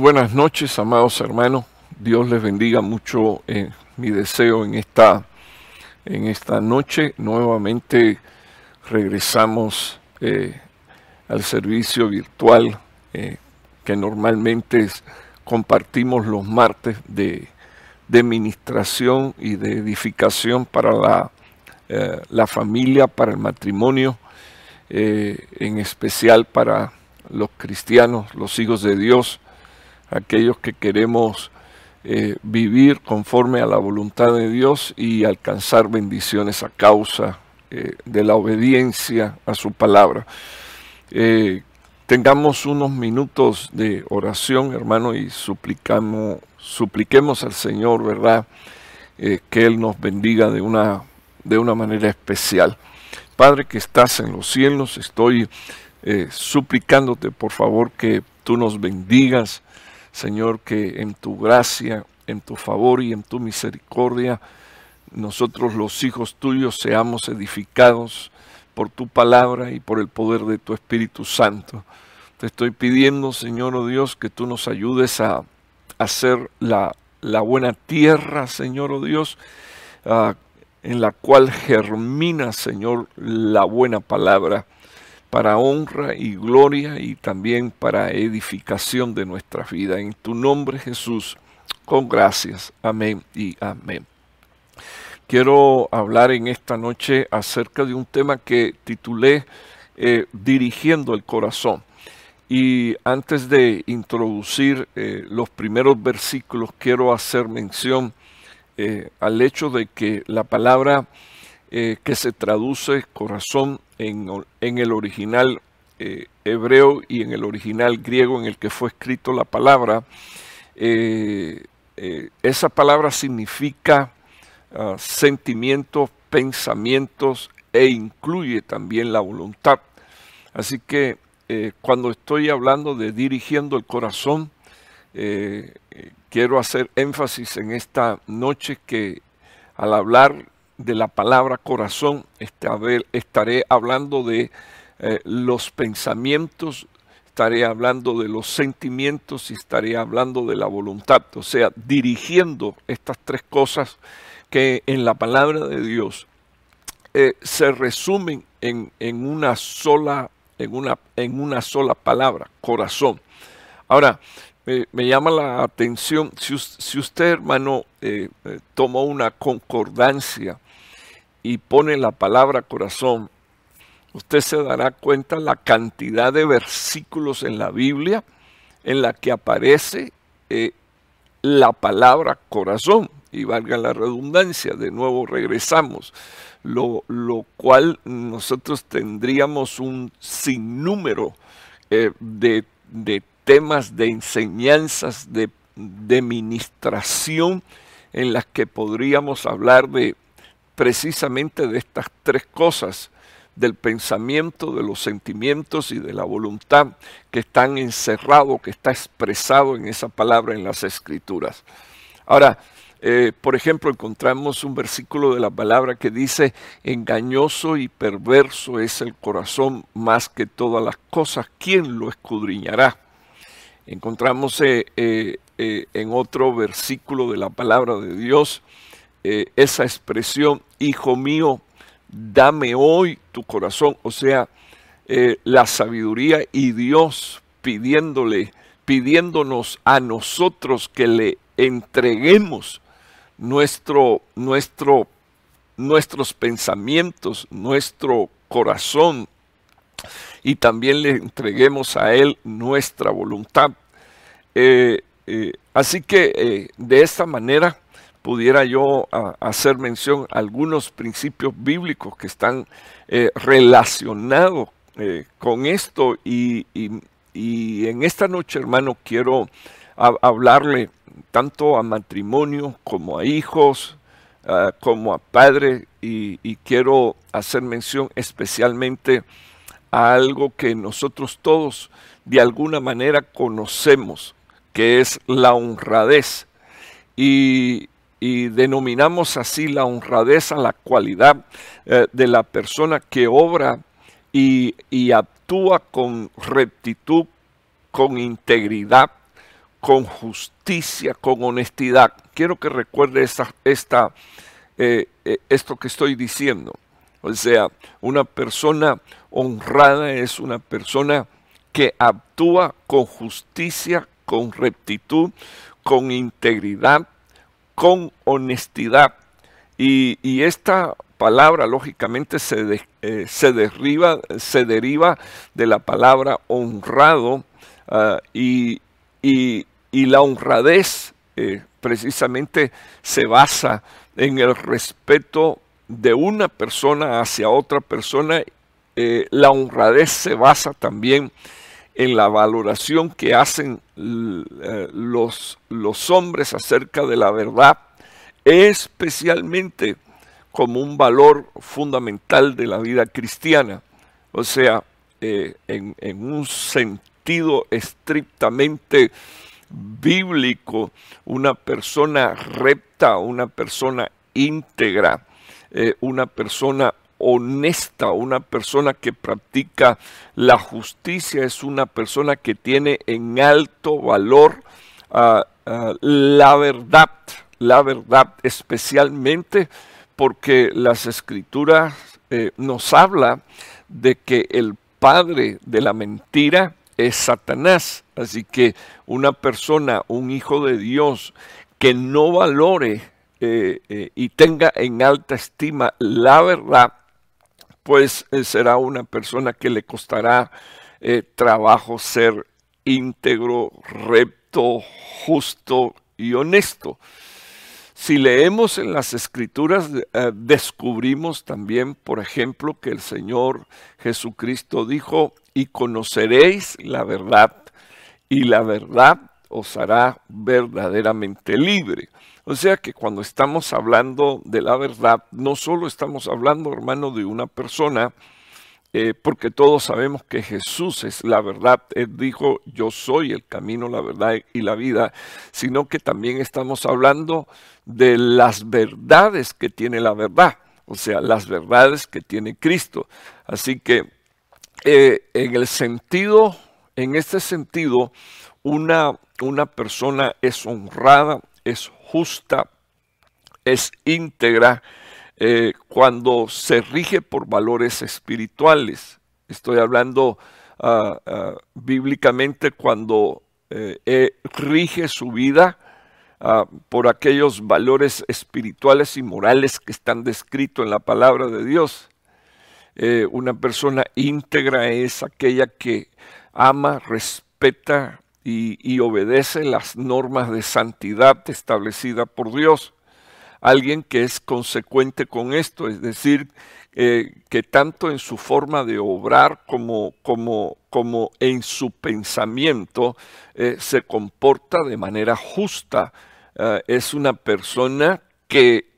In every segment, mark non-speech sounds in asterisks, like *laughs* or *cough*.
Buenas noches, amados hermanos. Dios les bendiga mucho. Eh, mi deseo en esta, en esta noche. Nuevamente regresamos eh, al servicio virtual eh, que normalmente compartimos los martes de, de ministración y de edificación para la, la familia, para el matrimonio, en especial para los cristianos, los hijos de Dios aquellos que queremos eh, vivir conforme a la voluntad de Dios y alcanzar bendiciones a causa eh, de la obediencia a su palabra. Eh, tengamos unos minutos de oración, hermano, y suplicamos, supliquemos al Señor, ¿verdad? que Él nos bendiga de una, de una manera especial. Padre que estás en los cielos, estoy suplicándote, por favor, que tú nos bendigas Señor, que en tu gracia, en tu favor y en tu misericordia, nosotros los hijos tuyos seamos edificados por tu palabra y por el poder de tu Espíritu Santo. Te estoy pidiendo, Señor oh Dios, que tú nos ayudes a hacer la, la buena tierra, Señor oh Dios, ah, en la cual germina, Señor, la buena palabra para honra y gloria y también para edificación de nuestra vida. En tu nombre Jesús, con gracias. Amén y amén. Quiero hablar en esta noche acerca de un tema que titulé eh, Dirigiendo el corazón. Y antes de introducir eh, los primeros versículos, quiero hacer mención eh, al hecho de que la palabra que se traduce corazón en, el original eh, hebreo y en el original griego en el que fue escrito la palabra, eh, eh, esa palabra significa ah, sentimientos, pensamientos e incluye también la voluntad. Así que cuando estoy hablando de dirigiendo el corazón, quiero hacer énfasis en esta noche que al hablar de la palabra corazón, estaré hablando de eh, los pensamientos, estaré hablando de los sentimientos y estaré hablando de la voluntad, o sea, dirigiendo estas tres cosas que en la palabra de Dios eh, se resumen en, una sola, en, una, en una sola palabra, corazón. Ahora, me llama la atención, si, usted hermano eh, tomó una concordancia y pone la palabra corazón, usted se dará cuenta la cantidad de versículos en la Biblia en la que aparece eh, la palabra corazón. Y valga la redundancia, de nuevo regresamos, lo, cual nosotros tendríamos un sinnúmero eh, de, temas, de enseñanzas, de, de ministración en las que podríamos hablar de precisamente de estas tres cosas, del pensamiento, de los sentimientos y de la voluntad que están encerrados, que está expresado en esa palabra en las escrituras. Ahora, eh, por ejemplo, encontramos un versículo de la palabra que dice, engañoso y perverso es el corazón más que todas las cosas, ¿quién lo escudriñará? Encontramos eh, eh, en otro versículo de la palabra de Dios esa expresión, hijo mío, dame hoy tu corazón, o sea, eh, la sabiduría y Dios pidiéndole, pidiéndonos a nosotros que le entreguemos nuestro, nuestro, nuestros pensamientos, nuestro corazón, y también le entreguemos a Él nuestra voluntad. Eh, eh, así que de esta manera pudiera yo hacer mención a algunos principios bíblicos que están eh, relacionados eh, con esto y, en esta noche, hermano, quiero hablarle tanto a matrimonio como a hijos, ah, como a padres y, y quiero hacer mención especialmente a algo que nosotros todos de alguna manera conocemos, que es la honradez. Y, y denominamos así la honradez a la cualidad eh, de la persona que obra y, actúa con rectitud, con integridad, con justicia, con honestidad. Quiero que recuerde esta, eh, eh, esto que estoy diciendo. O sea, una persona honrada es una persona que actúa con justicia, con rectitud, con integridad, con honestidad. Y, esta palabra, lógicamente, se, eh, se, deriva, se deriva de la palabra honrado ah, y, la honradez eh, precisamente se basa en el respeto de una persona hacia otra persona. Eh, la honradez se basa también en la valoración que hacen eh, los, los hombres acerca de la verdad, especialmente como un valor fundamental de la vida cristiana. O sea, eh, en, en, un sentido estrictamente bíblico, una persona recta, una persona íntegra, eh, una persona honesta, una persona que practica la justicia, es una persona que tiene en alto valor ah, ah, la verdad, la verdad especialmente porque las escrituras eh, nos habla de que el padre de la mentira es Satanás. Así que una persona, un hijo de Dios, que no valore eh, eh, y tenga en alta estima la verdad, pues eh, será una persona que le costará trabajo ser íntegro, recto, justo y honesto. Si leemos en las escrituras, descubrimos también, por ejemplo, que el Señor Jesucristo dijo, y conoceréis la verdad, y la verdad os hará verdaderamente libre. O sea que cuando estamos hablando de la verdad, no solo estamos hablando, hermano, de una persona, eh, porque todos sabemos que Jesús es la verdad. Él dijo, yo soy el camino, la verdad y la vida, sino que también estamos hablando de las verdades que tiene la verdad, o sea, las verdades que tiene Cristo. Así que eh, en el sentido, en este sentido, una, una persona es honrada, es justa, es íntegra eh, cuando se rige por valores espirituales. Estoy hablando ah, ah, bíblicamente cuando eh, rige su vida ah, por aquellos valores espirituales y morales que están descritos en la palabra de Dios. Eh, una persona íntegra es aquella que ama, respeta, y, obedece las normas de santidad establecidas por Dios. Alguien que es consecuente con esto, es decir, eh, que tanto en su forma de obrar como, como, como en su pensamiento eh, se comporta de manera justa. Eh, es una persona que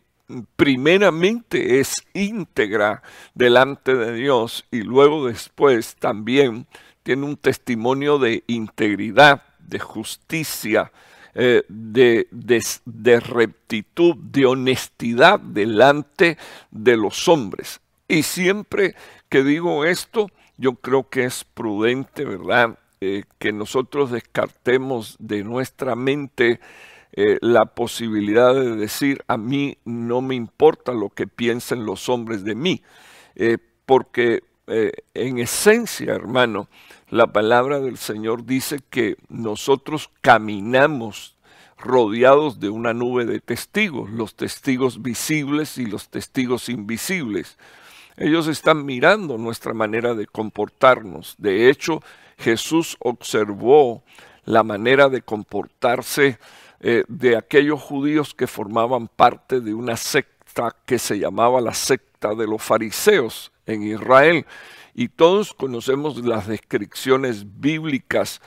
primeramente es íntegra delante de Dios y luego después también tiene un testimonio de integridad, de justicia, eh, de, de, rectitud, de honestidad delante de los hombres. Y siempre que digo esto, yo creo que es prudente, ¿verdad? Eh, que nosotros descartemos de nuestra mente eh, la posibilidad de decir, a mí no me importa lo que piensen los hombres de mí, porque en esencia, hermano, la palabra del Señor dice que nosotros caminamos rodeados de una nube de testigos, los testigos visibles y los testigos invisibles. Ellos están mirando nuestra manera de comportarnos. De hecho, Jesús observó la manera de comportarse eh, de aquellos judíos que formaban parte de una secta que se llamaba la secta de los fariseos en Israel y todos conocemos las descripciones bíblicas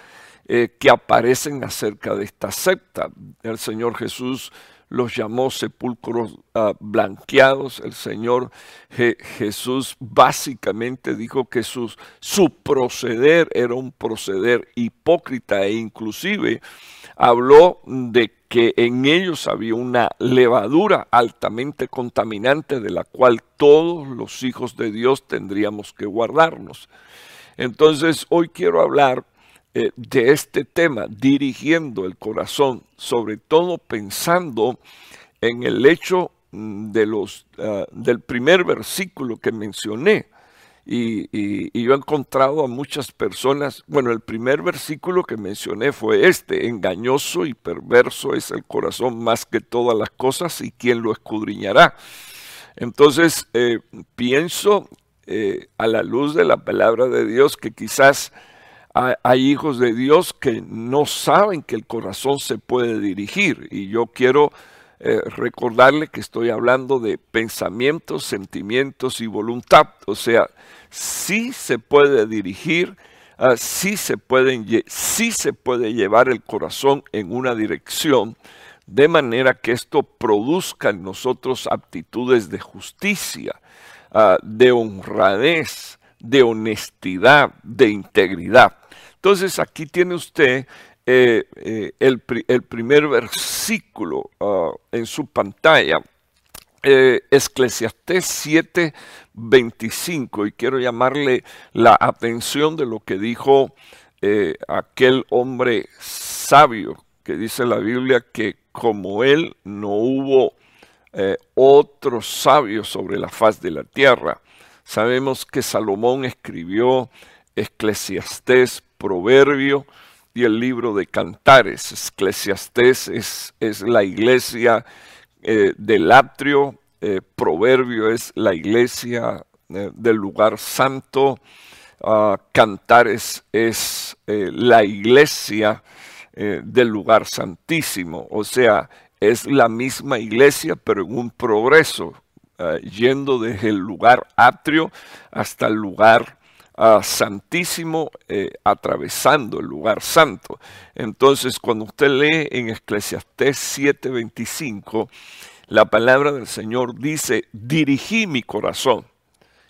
eh, que aparecen acerca de esta secta. El Señor Jesús los llamó sepulcros ah, blanqueados. El Señor Jesús básicamente dijo que su proceder era un proceder hipócrita e inclusive habló de que en ellos había una levadura altamente contaminante de la cual todos los hijos de Dios tendríamos que guardarnos. Entonces hoy quiero hablar eh, de este tema, dirigiendo el corazón, sobre todo pensando en el hecho mm, de los, ah, del primer versículo que mencioné. Y, yo he encontrado a muchas personas, bueno, el primer versículo que mencioné fue este, engañoso y perverso es el corazón más que todas las cosas y quién lo escudriñará. Entonces, eh, pienso eh, a la luz de la palabra de Dios que quizás hay hijos de Dios que no saben que el corazón se puede dirigir. Y yo quiero eh, recordarle que estoy hablando de pensamientos, sentimientos y voluntad. O sea, sí se puede dirigir, uh, sí, se pueden, se puede llevar el corazón en una dirección de manera que esto produzca en nosotros aptitudes de justicia, ah, de honradez, de honestidad, de integridad. Entonces aquí tiene usted eh, eh, el, primer versículo ah, en su pantalla, eh, Eclesiastés 7, 25, y quiero llamarle la atención de lo que dijo aquel hombre sabio, que dice la Biblia que como él no hubo otro sabio sobre la faz de la tierra. Sabemos que Salomón escribió Eclesiastés, Proverbio y el libro de Cantares. Eclesiastés es, es la iglesia eh, del atrio, eh, Proverbio es la iglesia eh, del lugar santo, ah, Cantares es la iglesia del lugar santísimo, o sea, es la misma iglesia pero en un progreso, yendo desde el lugar atrio hasta el lugar santísimo eh, atravesando el lugar santo. Entonces, cuando usted lee en Eclesiastés 7:25, la palabra del Señor dice, dirigí mi corazón.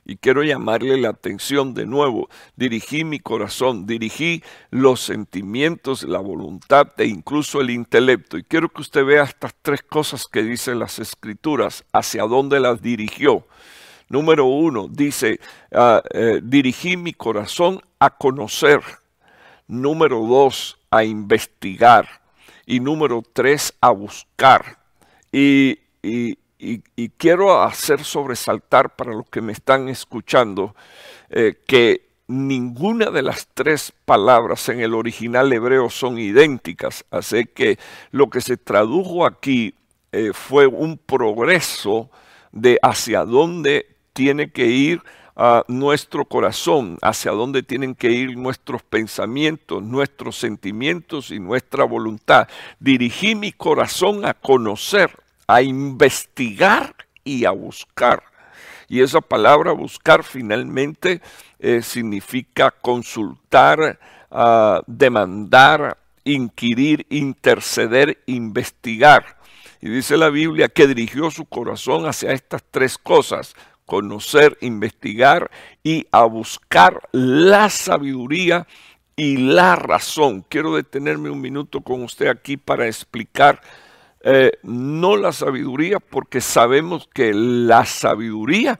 Y quiero llamarle la atención de nuevo, dirigí mi corazón, dirigí los sentimientos, la voluntad e incluso el intelecto. Y quiero que usted vea estas tres cosas que dicen las escrituras, hacia dónde las dirigió. Número uno, dice, ah, eh, dirigí mi corazón a conocer. Número dos, a investigar. Y número tres, a buscar. Y, quiero hacer sobresaltar para los que me están escuchando eh, que ninguna de las tres palabras en el original hebreo son idénticas. Así que lo que se tradujo aquí eh, fue un progreso de hacia dónde tiene que ir a nuestro corazón, hacia dónde tienen que ir nuestros pensamientos, nuestros sentimientos y nuestra voluntad. Dirigí mi corazón a conocer, a investigar y a buscar. Y esa palabra buscar finalmente eh, significa consultar, ah, demandar, inquirir, interceder, investigar. Y dice la Biblia que dirigió su corazón hacia estas tres cosas, conocer, investigar y a buscar la sabiduría y la razón. Quiero detenerme un minuto con usted aquí para explicar eh, no la sabiduría, porque sabemos que la sabiduría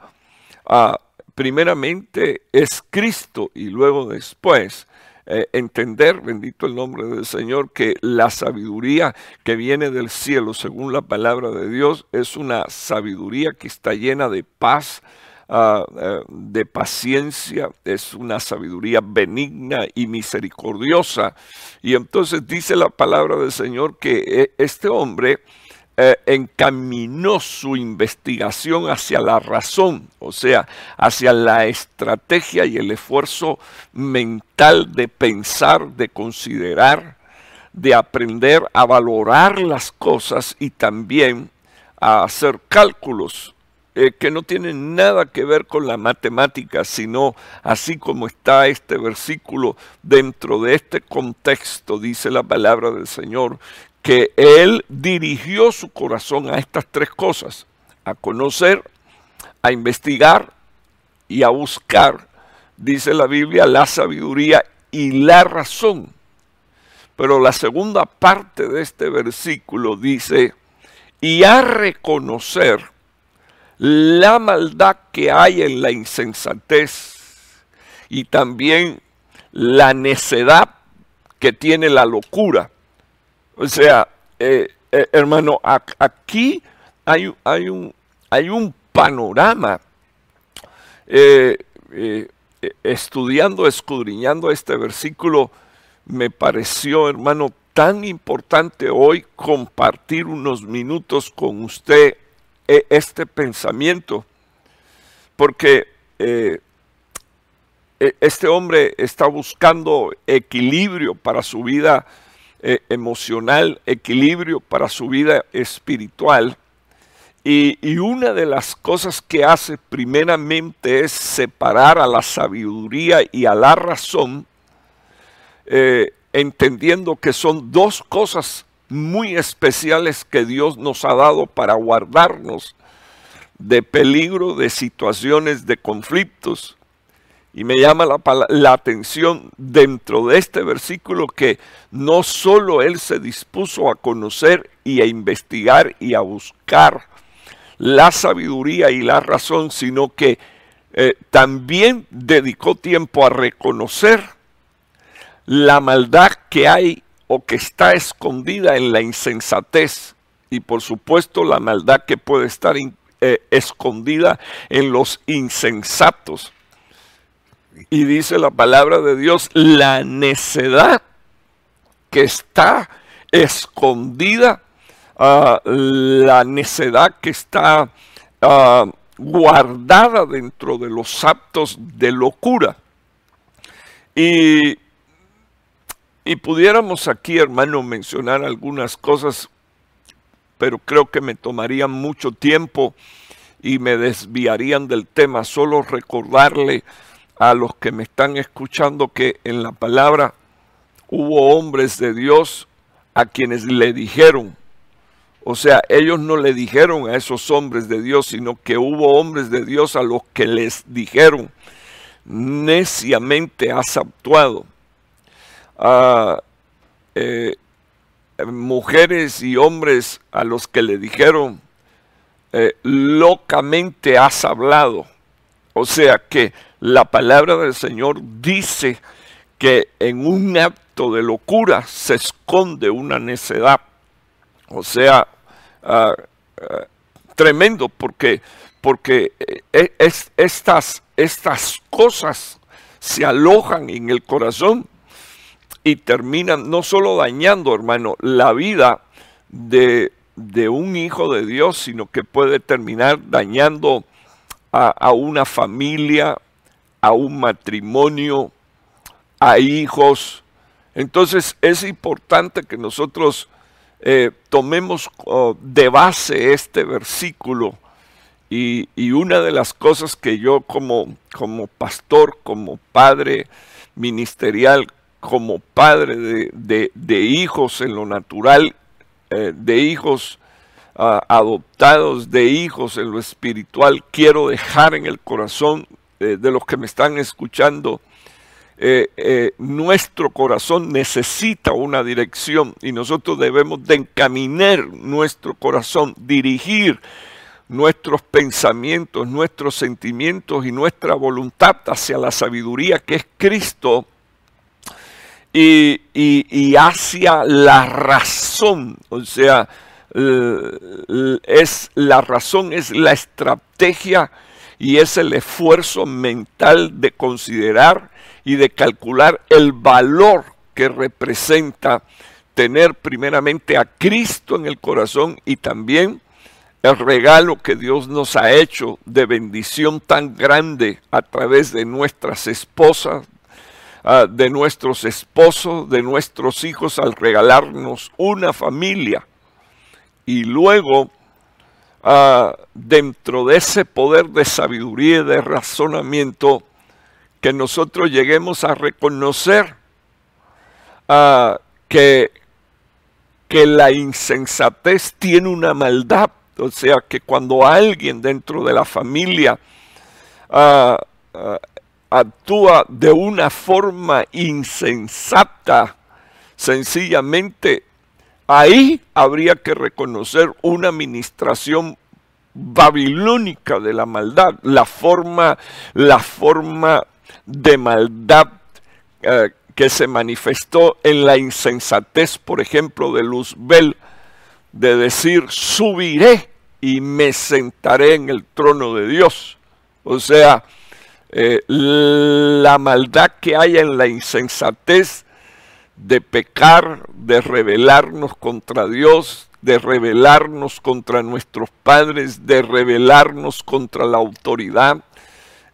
ah, primeramente es Cristo y luego después eh, entender, bendito el nombre del Señor, que la sabiduría que viene del cielo, según la palabra de Dios, es una sabiduría que está llena de paz, ah, eh, de paciencia, es una sabiduría benigna y misericordiosa. Y entonces dice la palabra del Señor que eh, este hombre eh, encaminó su investigación hacia la razón, o sea, hacia la estrategia y el esfuerzo mental de pensar, de considerar, de aprender a valorar las cosas y también a hacer cálculos eh, que no tienen nada que ver con la matemática, sino así como está este versículo dentro de este contexto, dice la palabra del Señor, que él dirigió su corazón a estas tres cosas, a conocer, a investigar y a buscar, dice la Biblia, la sabiduría y la razón. Pero la segunda parte de este versículo dice, y a reconocer la maldad que hay en la insensatez y también la necedad que tiene la locura. O sea, eh, eh, hermano, aquí hay, hay, un, hay un panorama. Eh, estudiando, escudriñando este versículo, me pareció, hermano, tan importante hoy compartir unos minutos con usted este pensamiento, porque este hombre está buscando equilibrio para su vida eh, emocional, equilibrio para su vida espiritual. Y, una de las cosas que hace primeramente es separar a la sabiduría y a la razón, eh, entendiendo que son dos cosas muy especiales que Dios nos ha dado para guardarnos de peligro, de situaciones, de conflictos. Y me llama la, atención dentro de este versículo que no solo él se dispuso a conocer y a investigar y a buscar la sabiduría y la razón, sino que eh, también dedicó tiempo a reconocer la maldad que hay o que está escondida en la insensatez y por supuesto la maldad que puede estar eh, escondida en los insensatos. Y dice la palabra de Dios, la necedad que está escondida, ah, la necedad que está ah, guardada dentro de los actos de locura. Y, y pudiéramos aquí, hermano, mencionar algunas cosas, pero creo que me tomaría mucho tiempo y me desviarían del tema. Solo recordarle a los que me están escuchando que en la palabra hubo hombres de Dios a quienes le dijeron, o sea, ellos no le dijeron a esos hombres de Dios, sino que hubo hombres de Dios a los que les dijeron, neciamente has actuado. a eh, mujeres y hombres a los que le dijeron, eh, locamente has hablado. O sea que la palabra del Señor dice que en un acto de locura se esconde una necedad. O sea, ah, ah, tremendo porque, porque eh, es, estas, estas cosas se alojan en el corazón y terminan no solo dañando, hermano, la vida de, un hijo de Dios, sino que puede terminar dañando a, una familia, a un matrimonio, a hijos. Entonces es importante que nosotros eh, tomemos oh, de base este versículo y, una de las cosas que yo como, como pastor, como padre ministerial, como padre de, hijos en lo natural, eh, de hijos ah, adoptados, de hijos en lo espiritual, quiero dejar en el corazón eh, de los que me están escuchando, eh, eh, nuestro corazón necesita una dirección y nosotros debemos de encaminar nuestro corazón, dirigir nuestros pensamientos, nuestros sentimientos y nuestra voluntad hacia la sabiduría que es Cristo y, y hacia la razón, o sea, es la razón, es la estrategia y es el esfuerzo mental de considerar y de calcular el valor que representa tener primeramente a Cristo en el corazón y también el regalo que Dios nos ha hecho de bendición tan grande a través de nuestras esposas, ah, de nuestros esposos, de nuestros hijos al regalarnos una familia. Y luego dentro de ese poder de sabiduría y de razonamiento, que nosotros lleguemos a reconocer que, que la insensatez tiene una maldad. O sea, que cuando alguien dentro de la familia actúa de una forma insensata, sencillamente Ahí habría que reconocer una administración babilónica de la maldad, la forma, la forma de maldad eh, que se manifestó en la insensatez, por ejemplo, de Luzbel, de decir, subiré y me sentaré en el trono de Dios. O sea, eh, la maldad que hay en la insensatez de pecar, de rebelarnos contra Dios, de rebelarnos contra nuestros padres, de rebelarnos contra la autoridad.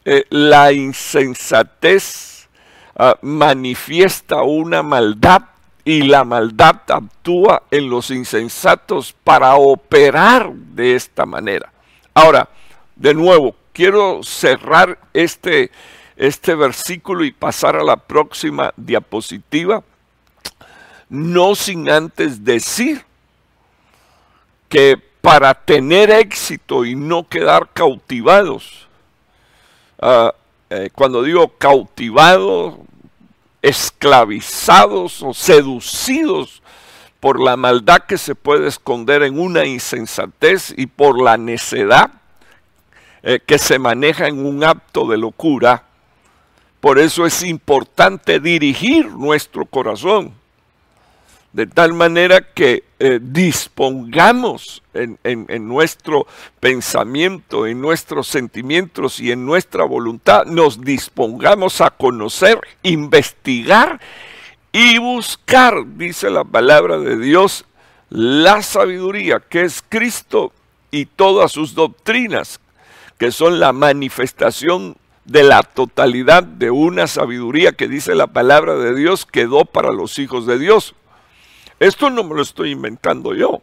Eh, la insensatez ah, manifiesta una maldad y la maldad actúa en los insensatos para operar de esta manera. Ahora, de nuevo, quiero cerrar este, este versículo y pasar a la próxima diapositiva, no sin antes decir que para tener éxito y no quedar cautivados, ah, eh, cuando digo cautivados, esclavizados o seducidos por la maldad que se puede esconder en una insensatez y por la necedad eh, que se maneja en un acto de locura. Por eso es importante dirigir nuestro corazón de tal manera que eh, dispongamos en, en, nuestro pensamiento, en nuestros sentimientos y en nuestra voluntad, nos dispongamos a conocer, investigar y buscar, dice la palabra de Dios, la sabiduría que es Cristo y todas sus doctrinas, que son la manifestación de la totalidad de una sabiduría que dice la palabra de Dios quedó para los hijos de Dios. Esto no me lo estoy inventando yo.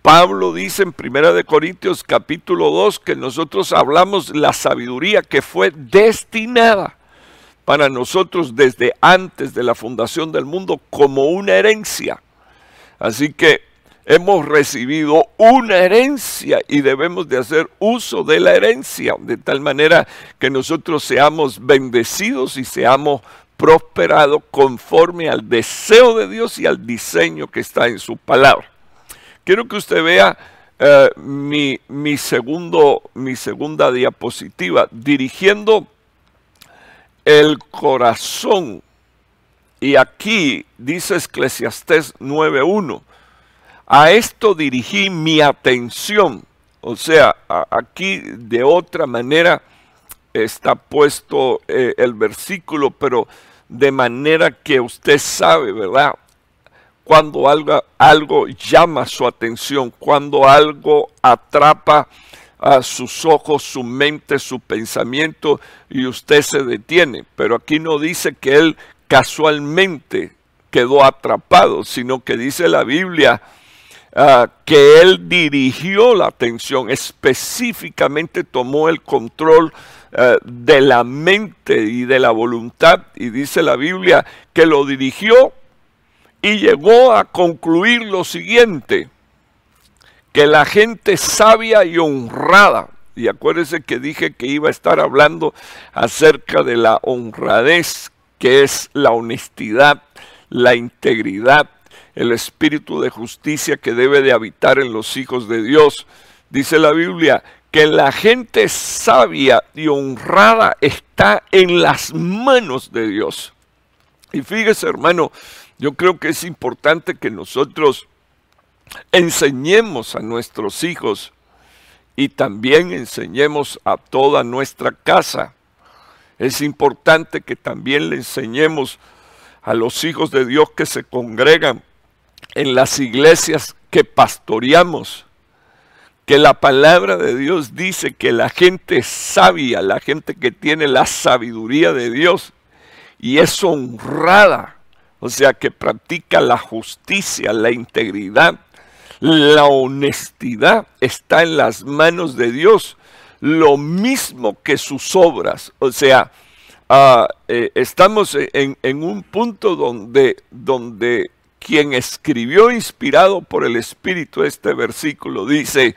Pablo dice en Primera de Corintios capítulo 2 que nosotros hablamos la sabiduría que fue destinada para nosotros desde antes de la fundación del mundo como una herencia. Así que hemos recibido una herencia y debemos de hacer uso de la herencia de tal manera que nosotros seamos bendecidos y seamos prosperado conforme al deseo de Dios y al diseño que está en su palabra. Quiero que usted vea eh, mi, mi, segundo, mi segunda diapositiva, dirigiendo el corazón. Y aquí dice Eclesiastés 9.1, a esto dirigí mi atención. O sea, aquí de otra manera está puesto eh, el versículo, pero de manera que usted sabe, ¿verdad? Cuando algo, algo llama su atención, cuando algo atrapa a sus ojos, su mente, su pensamiento y usted se detiene. Pero aquí no dice que él casualmente quedó atrapado, sino que dice la Biblia ah, que él dirigió la atención, específicamente tomó el control eh, de la mente y de la voluntad, y dice la Biblia que lo dirigió y llegó a concluir lo siguiente, que la gente sabia y honrada, y acuérdense que dije que iba a estar hablando acerca de la honradez, que es la honestidad, la integridad, el espíritu de justicia que debe de habitar en los hijos de Dios. Dice la Biblia que la gente sabia y honrada está en las manos de Dios. Y fíjese, hermano, yo creo que es importante que nosotros enseñemos a nuestros hijos y también enseñemos a toda nuestra casa. Es importante que también le enseñemos a los hijos de Dios que se congregan en las iglesias que pastoreamos que la palabra de Dios dice que la gente sabia, la gente que tiene la sabiduría de Dios y es honrada, o sea, que practica la justicia, la integridad, la honestidad, está en las manos de Dios, lo mismo que sus obras, o sea, ah, eh, estamos en, en, un punto donde, donde quien escribió inspirado por el Espíritu este versículo dice,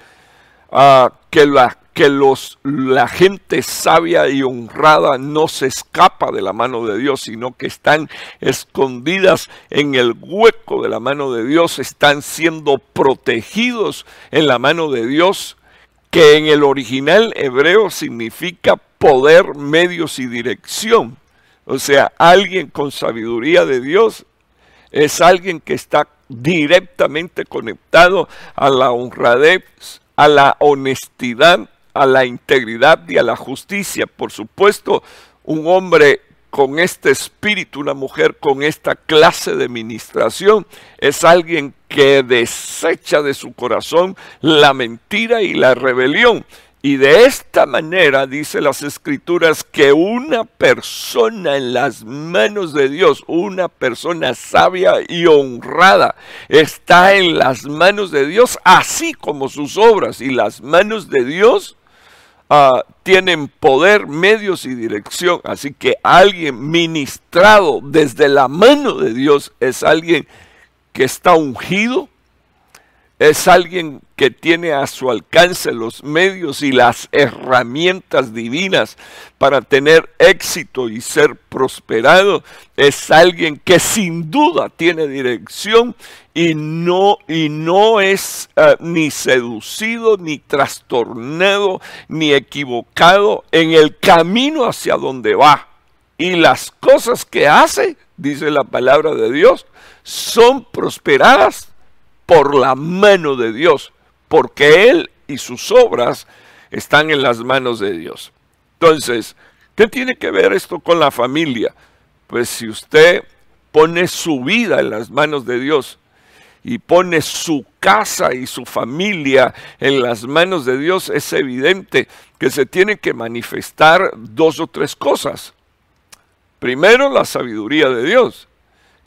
que, la, que los, la gente sabia y honrada no se escapa de la mano de Dios, sino que están escondidas en el hueco de la mano de Dios, están siendo protegidos en la mano de Dios, que en el original hebreo significa poder, medios y dirección. O sea, alguien con sabiduría de Dios es alguien que está directamente conectado a la honradez, a la honestidad, a la integridad y a la justicia. Por supuesto, un hombre con este espíritu, una mujer con esta clase de ministración, es alguien que desecha de su corazón la mentira y la rebelión. Y de esta manera dice las escrituras que una persona en las manos de Dios, una persona sabia y honrada, está en las manos de Dios, así como sus obras. Y las manos de Dios uh, tienen poder, medios y dirección. Así que alguien ministrado desde la mano de Dios es alguien que está ungido, es alguien que tiene a su alcance los medios y las herramientas divinas para tener éxito y ser prosperado. Es alguien que sin duda tiene dirección y no, y no es eh, ni seducido, ni trastornado, ni equivocado en el camino hacia donde va. Y las cosas que hace, dice la palabra de Dios, son prosperadas por la mano de Dios, porque Él y sus obras están en las manos de Dios. Entonces, ¿qué tiene que ver esto con la familia? Pues si usted pone su vida en las manos de Dios y pone su casa y su familia en las manos de Dios, es evidente que se tiene que manifestar dos o tres cosas. Primero, la sabiduría de Dios.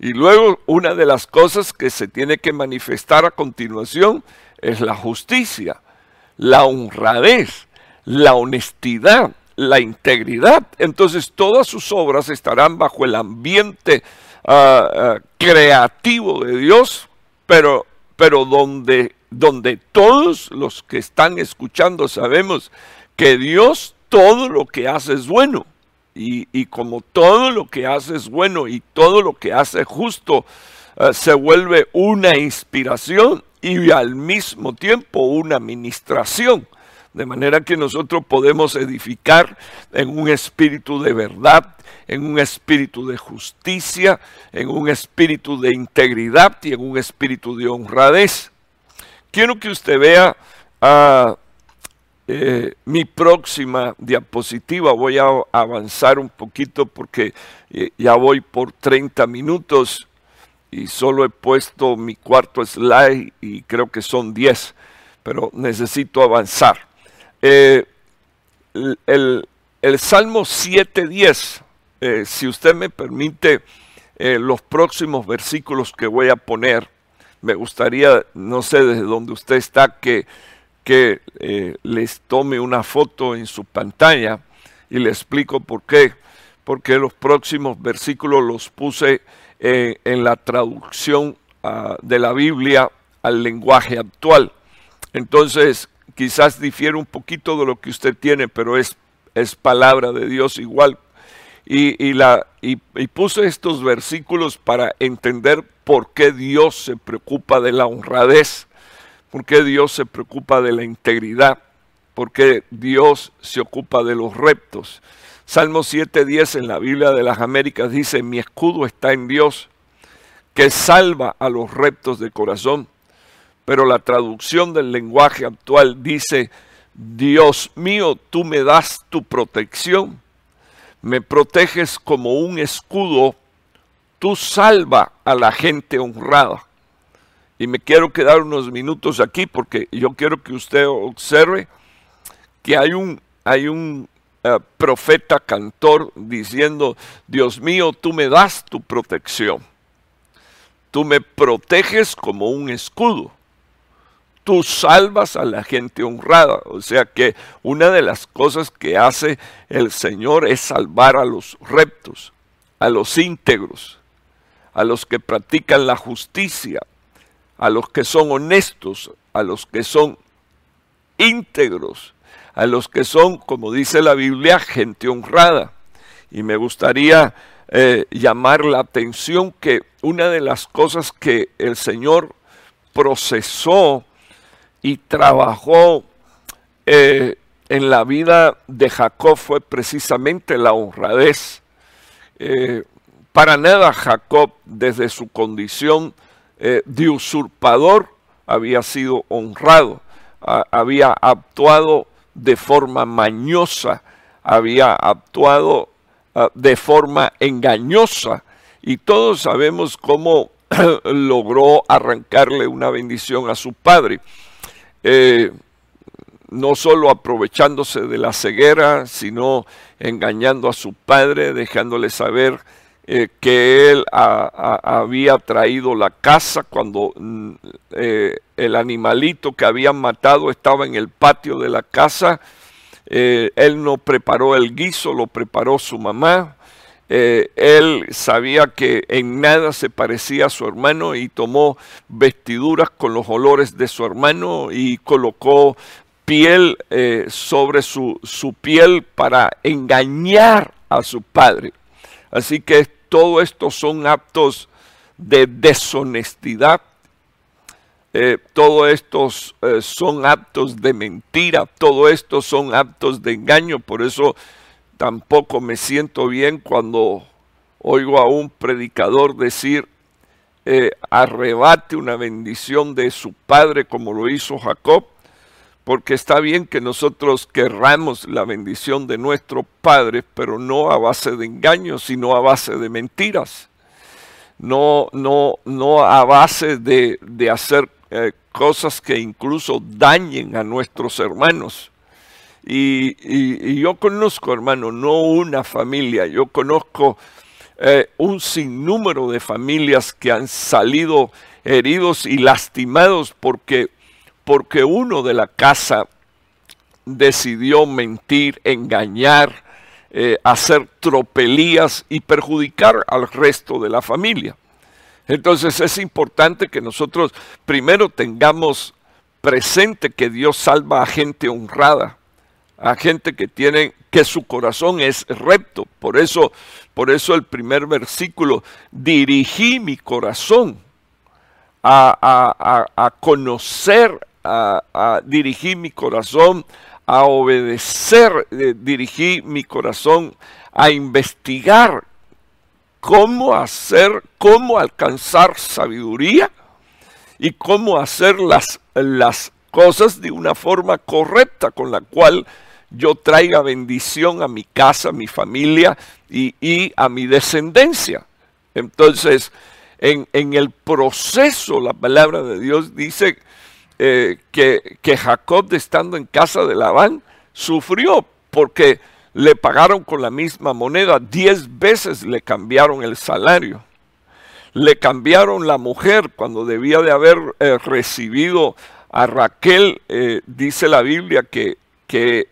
Y luego una de las cosas que se tiene que manifestar a continuación es la justicia, la honradez, la honestidad, la integridad. Entonces todas sus obras estarán bajo el ambiente ah, ah, creativo de Dios, pero, pero donde, donde todos los que están escuchando sabemos que Dios todo lo que hace es bueno. Y, como todo lo que hace es bueno y todo lo que hace justo, eh, se vuelve una inspiración y al mismo tiempo una administración. De manera que nosotros podemos edificar en un espíritu de verdad, en un espíritu de justicia, en un espíritu de integridad y en un espíritu de honradez. Quiero que usted vea a eh, mi próxima diapositiva. Voy a avanzar un poquito porque eh, ya voy por 30 minutos y solo he puesto mi cuarto slide y creo que son 10, pero necesito avanzar. Eh, el, el, Salmo 7.10, si usted me permite, los próximos versículos que voy a poner, me gustaría, no sé desde dónde usted está, que que eh, les tome una foto en su pantalla y le explico por qué. Porque los próximos versículos los puse eh, en la traducción ah, de la Biblia al lenguaje actual. Entonces, quizás difiere un poquito de lo que usted tiene, pero es, es palabra de Dios igual. Y, la, y puse estos versículos para entender por qué Dios se preocupa de la honradez ¿Por qué Dios se preocupa de la integridad? ¿Por qué Dios se ocupa de los reptos? Salmo 7.10 en la Biblia de las Américas dice, mi escudo está en Dios, que salva a los reptos de corazón. Pero la traducción del lenguaje actual dice, Dios mío, tú me das tu protección, me proteges como un escudo, tú salva a la gente honrada. Y me quiero quedar unos minutos aquí porque yo quiero que usted observe que hay un, hay un eh, profeta cantor diciendo, Dios mío, tú me das tu protección. Tú me proteges como un escudo. Tú salvas a la gente honrada. O sea que una de las cosas que hace el Señor es salvar a los rectos, a los íntegros, a los que practican la justicia, a los que son honestos, a los que son íntegros, a los que son, como dice la Biblia, gente honrada. Y me gustaría eh, llamar la atención que una de las cosas que el Señor procesó y trabajó eh, en la vida de Jacob fue precisamente la honradez. Eh, para nada Jacob, desde su condición eh, de usurpador, había sido honrado, había actuado de forma mañosa, había actuado ah, de forma engañosa. Y todos sabemos cómo *clears throat* logró arrancarle una bendición a su padre. Eh, no solo aprovechándose de la ceguera, sino engañando a su padre, dejándole saber eh, que él había traído la casa cuando mm, eh, el animalito que habían matado estaba en el patio de la casa. él no preparó el guiso, lo preparó su mamá. él sabía que en nada se parecía a su hermano y tomó vestiduras con los olores de su hermano y colocó piel eh, sobre su, su, piel para engañar a su padre. Así que todo esto son actos de deshonestidad. Eh, todo estos eh, son actos de mentira, todo esto son actos de engaño, por eso tampoco me siento bien cuando oigo a un predicador decir, arrebate una bendición de su padre como lo hizo Jacob, porque está bien que nosotros querramos la bendición de nuestros padres, pero no a base de engaños, sino a base de mentiras. No, no, no a base de, hacer eh, cosas que incluso dañen a nuestros hermanos. Y, yo conozco, hermano, no una familia, yo conozco eh, un sinnúmero de familias que han salido heridos y lastimados porque porque uno de la casa decidió mentir, engañar, eh, hacer tropelías y perjudicar al resto de la familia. Entonces es importante que nosotros primero tengamos presente que Dios salva a gente honrada, a gente que tiene que su corazón es recto. Por eso, por eso el primer versículo dirigí mi corazón a, a conocer a, dirigir mi corazón a obedecer, eh, dirigí mi corazón a investigar cómo hacer, cómo alcanzar sabiduría y cómo hacer las, las cosas de una forma correcta con la cual yo traiga bendición a mi casa, a mi familia y, y a mi descendencia. Entonces, en, en, el proceso, la palabra de Dios dice eh, que, Jacob, estando en casa de Labán, sufrió porque le pagaron con la misma moneda, diez veces le cambiaron el salario. Le cambiaron la mujer cuando debía de haber eh, recibido a Raquel, eh, dice la Biblia que, que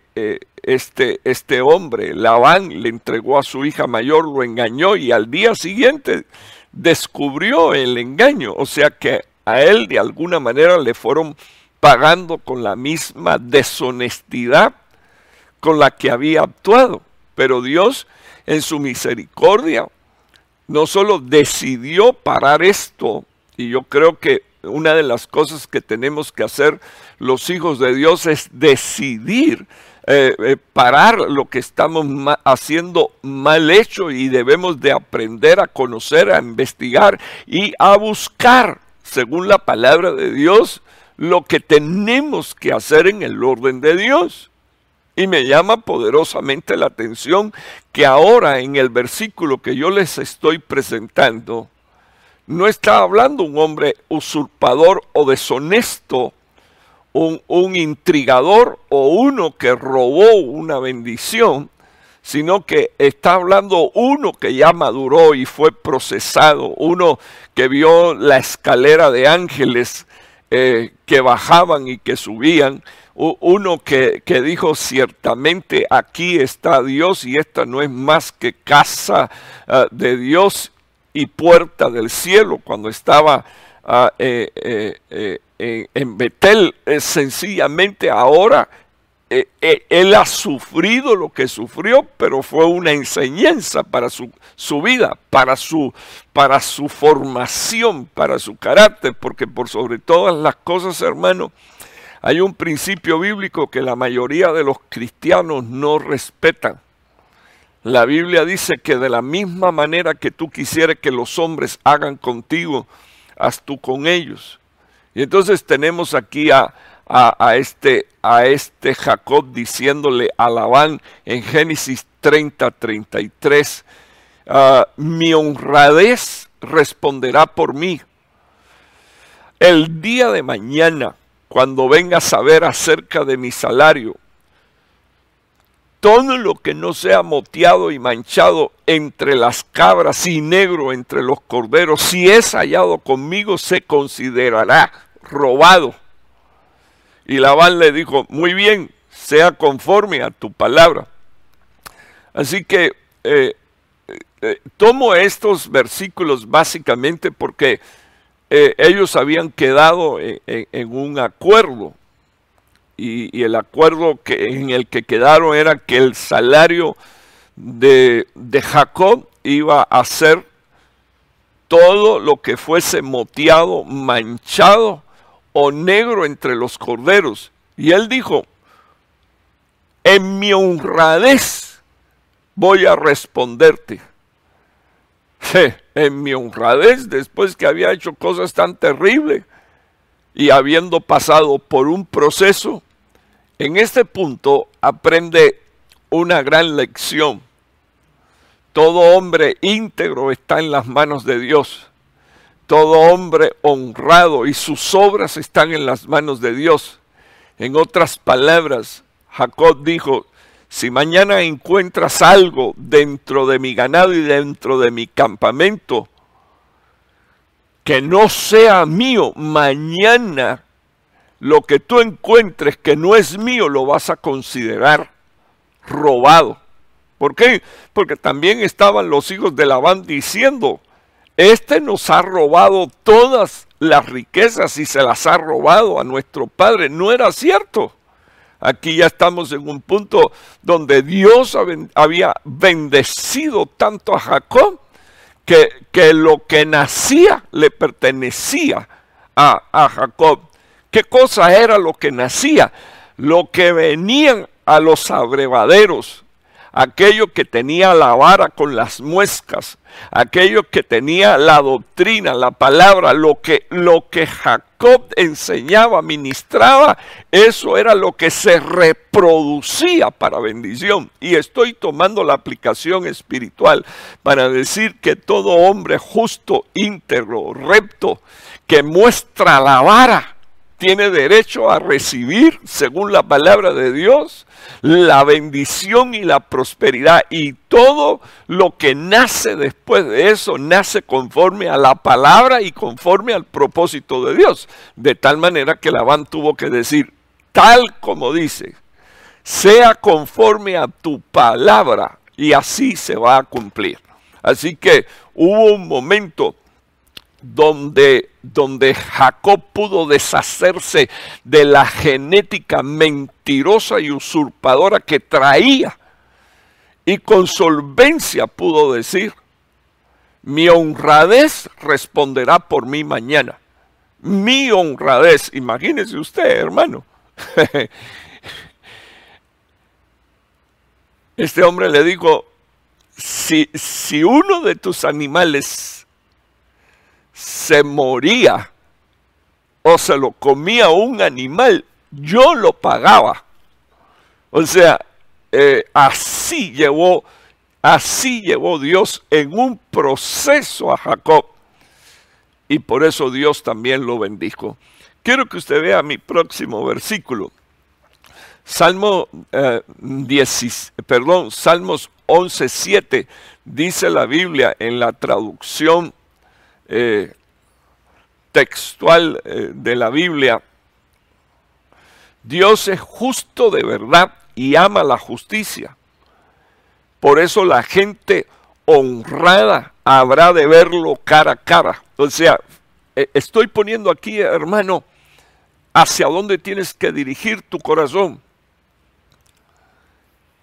este, este hombre, Labán, le entregó a su hija mayor, lo engañó y al día siguiente descubrió el engaño. O sea que a él de alguna manera le fueron pagando con la misma deshonestidad con la que había actuado. Pero Dios en su misericordia no solo decidió parar esto, y yo creo que una de las cosas que tenemos que hacer los hijos de Dios es decidir eh, eh, parar lo que estamos haciendo mal hecho y debemos de aprender a conocer, a investigar y a buscar según la palabra de Dios, lo que tenemos que hacer en el orden de Dios. Y me llama poderosamente la atención que ahora en el versículo que yo les estoy presentando, no está hablando un hombre usurpador o deshonesto, un, un intrigador o uno que robó una bendición, sino que está hablando uno que ya maduró y fue procesado, uno que vio la escalera de ángeles eh, que bajaban y que subían, uno que, dijo ciertamente aquí está Dios y esta no es más que casa ah, de Dios y puerta del cielo cuando estaba ah, eh, eh, en Betel, sencillamente ahora eh, eh, él ha sufrido lo que sufrió, pero fue una enseñanza para su, vida, para su, para su formación, para su carácter, porque por sobre todas las cosas, hermano, hay un principio bíblico que la mayoría de los cristianos no respetan. La Biblia dice que de la misma manera que tú quisieras que los hombres hagan contigo, haz tú con ellos. Y entonces tenemos aquí a, este, a este Jacob diciéndole a Labán en Génesis 30, 33, ah, mi honradez responderá por mí. El día de mañana, cuando venga a saber acerca de mi salario, todo lo que no sea moteado y manchado entre las cabras y negro entre los corderos, si es hallado conmigo, se considerará robado. Y Labán le dijo, muy bien, sea conforme a tu palabra. Así que eh, eh, tomo estos versículos básicamente porque eh, ellos habían quedado en, un acuerdo. Y, el acuerdo que, en el que quedaron era que el salario de, de Jacob iba a ser todo lo que fuese moteado, manchado o negro entre los corderos. Y él dijo, en mi honradez voy a responderte. en mi honradez, después que había hecho cosas tan terribles y habiendo pasado por un proceso, en este punto aprende una gran lección. Todo hombre íntegro está en las manos de Dios todo hombre honrado y sus obras están en las manos de Dios. En otras palabras, Jacob dijo, si mañana encuentras algo dentro de mi ganado y dentro de mi campamento que no sea mío, mañana lo que tú encuentres que no es mío lo vas a considerar robado. ¿Por qué? Porque también estaban los hijos de Labán diciendo, este nos ha robado todas las riquezas y se las ha robado a nuestro Padre. No era cierto. Aquí ya estamos en un punto donde Dios había bendecido tanto a Jacob que, lo que nacía le pertenecía a, a Jacob. ¿Qué cosa era lo que nacía? Lo que venían a los abrevaderos, aquello que tenía la vara con las muescas, aquello que tenía la doctrina, la palabra, lo que, lo que Jacob enseñaba, ministraba, eso era lo que se reproducía para bendición. Y estoy tomando la aplicación espiritual para decir que todo hombre justo, íntegro, recto, que muestra la vara, tiene derecho a recibir, según la palabra de Dios, la bendición y la prosperidad. Y todo lo que nace después de eso, nace conforme a la palabra y conforme al propósito de Dios. De tal manera que Labán tuvo que decir, tal como dice, sea conforme a tu palabra y así se va a cumplir. Así que hubo un momento donde, donde Jacob pudo deshacerse de la genética mentirosa y usurpadora que traía. Y con solvencia pudo decir, mi honradez responderá por mí mañana. Mi honradez, imagínese usted, hermano. *laughs* Este hombre le dijo, si, si uno de tus animales se moría o se lo comía un animal, yo lo pagaba. O sea, eh, así llevó, así llevó Dios en un proceso a Jacob. Y por eso Dios también lo bendijo. Quiero que usted vea mi próximo versículo. Salmo 10, eh, perdón, Salmos 11.7 dice la Biblia en la traducción eh, textual eh, de la Biblia, Dios es justo de verdad y ama la justicia. Por eso la gente honrada habrá de verlo cara a cara. O sea, eh, estoy poniendo aquí, hermano, hacia dónde tienes que dirigir tu corazón.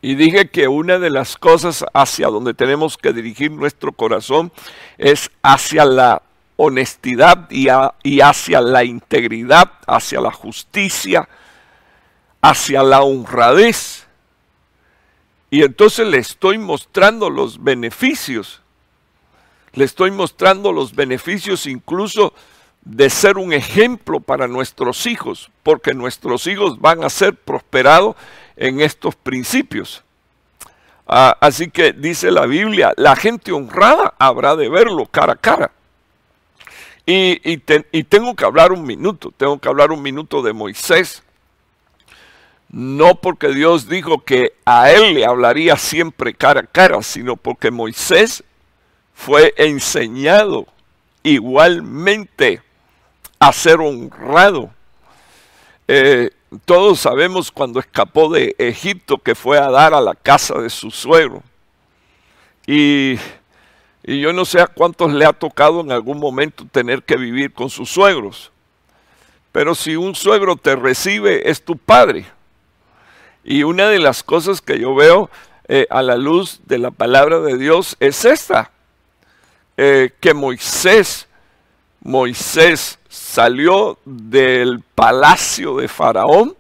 Y dije que una de las cosas hacia donde tenemos que dirigir nuestro corazón es hacia la honestidad y, hacia la integridad, hacia la justicia, hacia la honradez. Y entonces le estoy mostrando los beneficios. Le estoy mostrando los beneficios incluso de ser un ejemplo para nuestros hijos, porque nuestros hijos van a ser prosperados en estos principios. Ah, así que dice la Biblia, la gente honrada habrá de verlo cara a cara. Y, y tengo que hablar un minuto, tengo que hablar un minuto de Moisés. No porque Dios dijo que a él le hablaría siempre cara a cara, sino porque Moisés fue enseñado igualmente a ser honrado. Eh, todos sabemos cuando escapó de Egipto que fue a dar a la casa de su suegro. Y, y yo no sé a cuántos le ha tocado en algún momento tener que vivir con sus suegros. Pero si un suegro te recibe, es tu padre. Y una de las cosas que yo veo eh, a la luz de la palabra de Dios es esta, eh, que Moisés, Moisés salió del palacio de Faraón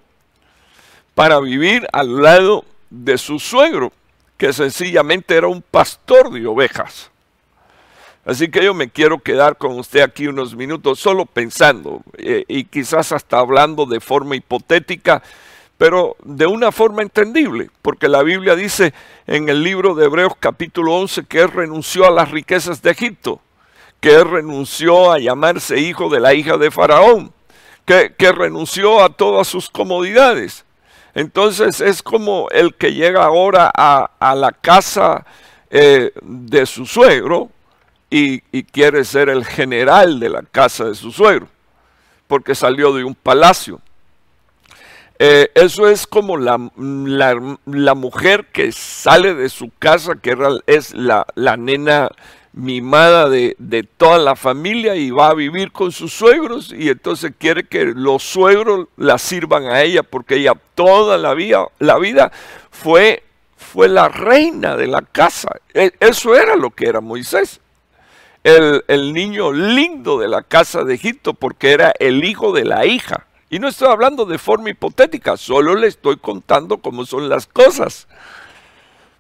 para vivir al lado de su suegro, que sencillamente era un pastor de ovejas. Así que yo me quiero quedar con usted aquí unos minutos solo pensando eh, y quizás hasta hablando de forma hipotética, pero de una forma entendible, porque la Biblia dice en el libro de Hebreos capítulo 11 que él renunció a las riquezas de Egipto que renunció a llamarse hijo de la hija de Faraón, que, renunció a todas sus comodidades. Entonces es como el que llega ahora a, la casa eh, de su suegro y, quiere ser el general de la casa de su suegro, porque salió de un palacio. Eh, eso es como la, mujer que sale de su casa, que es la nena mimada de, toda la familia y va a vivir con sus suegros y entonces quiere que los suegros la sirvan a ella porque ella toda la vida, la vida fue, fue la reina de la casa. E, eso era lo que era Moisés. El, el niño lindo de la casa de Egipto porque era el hijo de la hija. Y no estoy hablando de forma hipotética, solo le estoy contando cómo son las cosas.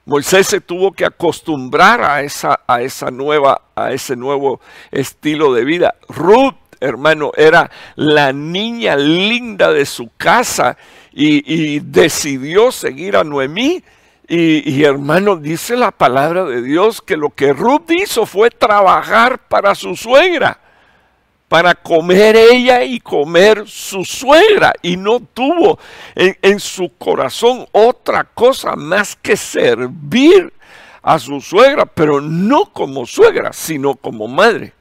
Moisés se tuvo que acostumbrar a, esa, a, esa nueva, a ese nuevo estilo de vida. Ruth, hermano, era la niña linda de su casa y, decidió seguir a Noemí. Y, y, hermano, dice la palabra de Dios que lo que Ruth hizo fue trabajar para su suegra para comer ella y comer su suegra. Y no tuvo en, su corazón otra cosa más que servir a su suegra, pero no como suegra, sino como madre.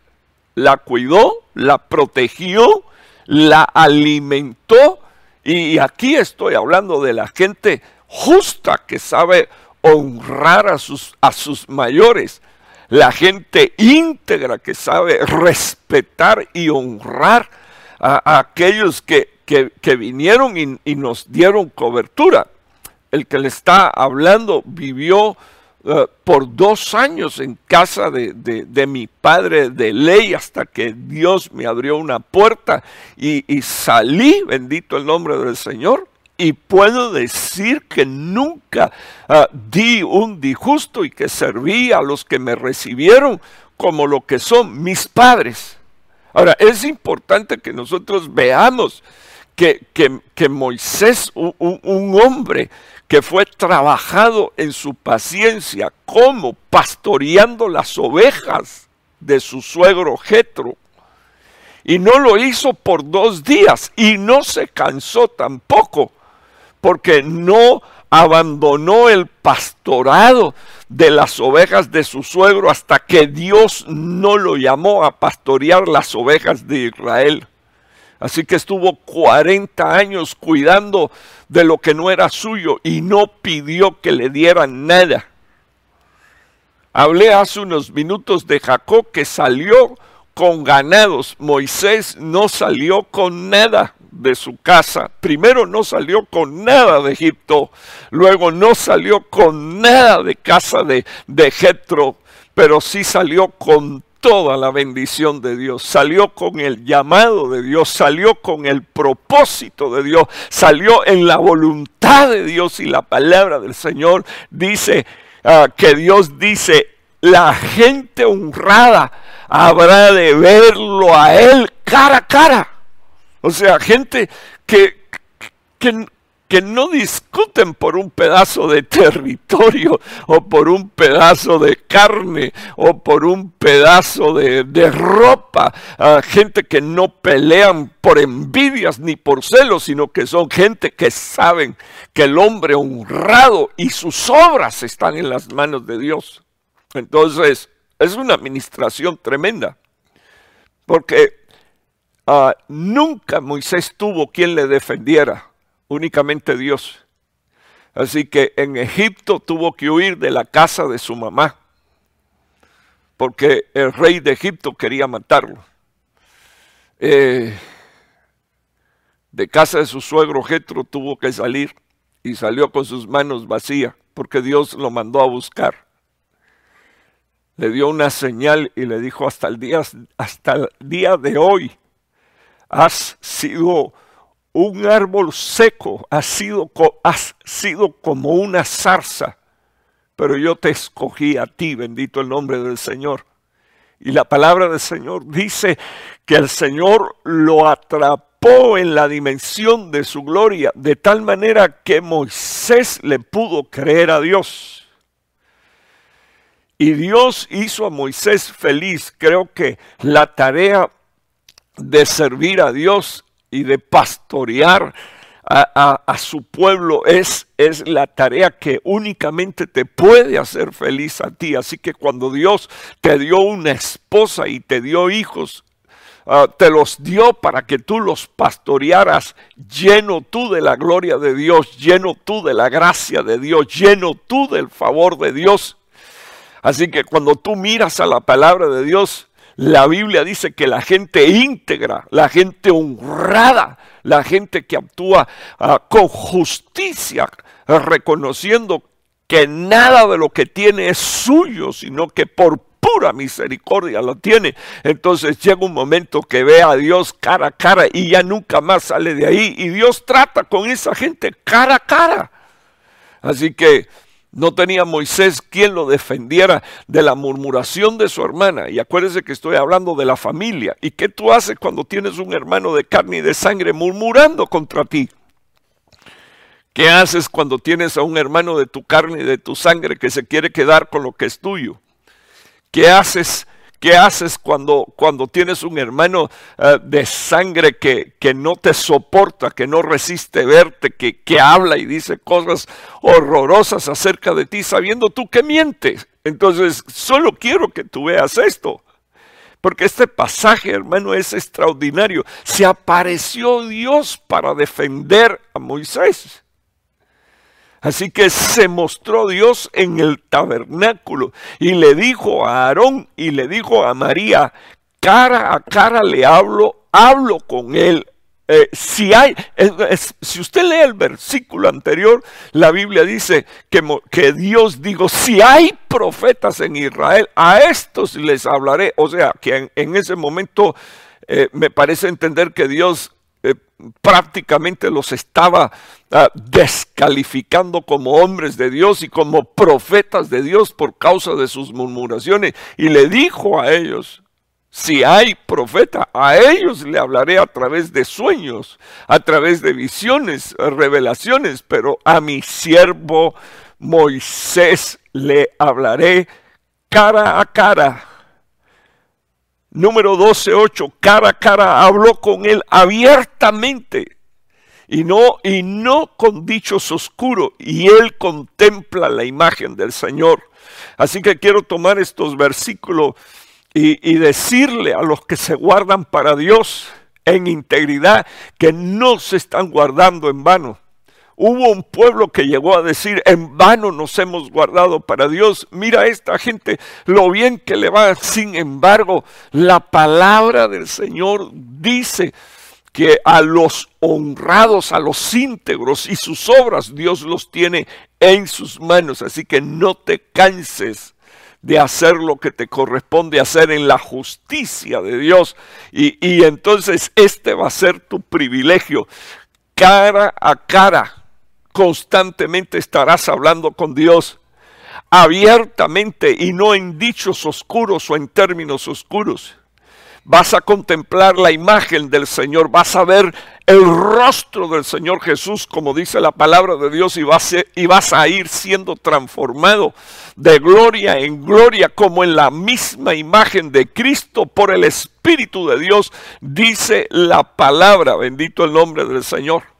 La cuidó, la protegió, la alimentó. Y aquí estoy hablando de la gente justa que sabe honrar a sus, mayores la gente íntegra que sabe respetar y honrar a, aquellos que, vinieron y, nos dieron cobertura. El que le está hablando vivió eh, por dos años en casa de, de, mi padre de ley hasta que Dios me abrió una puerta y, y salí, bendito el nombre del Señor y puedo decir que nunca ah, di un disgusto y que serví a los que me recibieron como lo que son mis padres. Ahora, es importante que nosotros veamos que, que, Moisés, un, un, hombre que fue trabajado en su paciencia, como pastoreando las ovejas de su suegro Jetro, y no lo hizo por dos días y no se cansó tampoco porque no abandonó el pastorado de las ovejas de su suegro hasta que Dios no lo llamó a pastorear las ovejas de Israel. Así que estuvo 40 años cuidando de lo que no era suyo y no pidió que le dieran nada. Hablé hace unos minutos de Jacob que salió con ganados. Moisés no salió con nada de su casa. Primero no salió con nada de Egipto, luego no salió con nada de casa de, de Jetro, pero sí salió con toda la bendición de Dios, salió con el llamado de Dios, salió con el propósito de Dios, salió en la voluntad de Dios y la palabra del Señor dice ah, que Dios dice, la gente honrada habrá de verlo a Él cara a cara. O sea, gente que, que, que no discuten por un pedazo de territorio *laughs* o por un pedazo de carne o por un pedazo de, ropa. gente que no pelean por envidias ni por celos, sino que son gente que saben que el hombre honrado y sus obras están en las manos de Dios. Entonces, es una administración tremenda. Porque ah, nunca Moisés tuvo quien le defendiera únicamente Dios. Así que en Egipto tuvo que huir de la casa de su mamá, porque el rey de Egipto quería matarlo. Eh, de casa de su suegro Jetro tuvo que salir y salió con sus manos vacías, porque Dios lo mandó a buscar. Le dio una señal y le dijo hasta el día, hasta el día de hoy has sido un árbol seco, has sido, sido como una zarza, pero yo te escogí a ti, bendito el nombre del Señor. Y la palabra del Señor dice que el Señor lo atrapó en la dimensión de su gloria, de tal manera que Moisés le pudo creer a Dios. Y Dios hizo a Moisés feliz. Creo que la tarea de servir a Dios y de pastorear a, su pueblo es, es la tarea que únicamente te puede hacer feliz a ti. Así que cuando Dios te dio una esposa y te dio hijos, ah, te los dio para que tú los pastorearas, lleno tú de la gloria de Dios, lleno tú de la gracia de Dios, lleno tú del favor de Dios. Así que cuando tú miras a la palabra de Dios, la Biblia dice que la gente íntegra, la gente honrada, la gente que actúa ah, con justicia, reconociendo que nada de lo que tiene es suyo, sino que por pura misericordia lo tiene. Entonces llega un momento que ve a Dios cara a cara y ya nunca más sale de ahí. Y Dios trata con esa gente cara a cara. Así que no tenía Moisés quien lo defendiera de la murmuración de su hermana. Y acuérdese que estoy hablando de la familia. ¿Y qué tú haces cuando tienes un hermano de carne y de sangre murmurando contra ti? ¿Qué haces cuando tienes a un hermano de tu carne y de tu sangre que se quiere quedar con lo que es tuyo? ¿Qué haces ¿Qué haces cuando, cuando tienes un hermano eh, de sangre que, que, no te soporta, que no resiste verte, que, que habla y dice cosas horrorosas acerca de ti, sabiendo tú que mientes? Entonces, solo quiero que tú veas esto. Porque este pasaje, hermano, es extraordinario. Se apareció Dios para defender a Moisés. Así que se mostró Dios en el tabernáculo y le dijo a Aarón y le dijo a María, cara a cara le hablo, hablo con él. Eh, si hay, si usted lee el versículo anterior, la Biblia dice que, Dios dijo, si hay profetas en Israel, a estos les hablaré. O sea, que en, ese momento eh, me parece entender que Dios eh, prácticamente los estaba ah, descalificando como hombres de Dios y como profetas de Dios por causa de sus murmuraciones. Y le dijo a ellos, si hay profeta, a ellos le hablaré a través de sueños, a través de visiones, revelaciones, pero a mi siervo Moisés le hablaré cara a cara Número 12.8, cara a cara habló con él abiertamente y no, y no con dichos oscuros, y él contempla la imagen del Señor. Así que quiero tomar estos versículos y, y decirle a los que se guardan para Dios en integridad que no se están guardando en vano Hubo un pueblo que llegó a decir, en vano nos hemos guardado para Dios. Mira a esta gente, lo bien que le va. Sin embargo, la palabra del Señor dice que a los honrados, a los íntegros y sus obras, Dios los tiene en sus manos. Así que no te canses de hacer lo que te corresponde hacer en la justicia de Dios. Y, y entonces este va a ser tu privilegio. Cara a cara, constantemente estarás hablando con Dios abiertamente y no en dichos oscuros o en términos oscuros vas a contemplar la imagen del Señor, vas a ver el rostro del Señor Jesús, como dice la palabra de Dios, y vas, a, ir siendo transformado de gloria en gloria, como en la misma imagen de Cristo por el Espíritu de Dios, dice la palabra, bendito el nombre del Señor.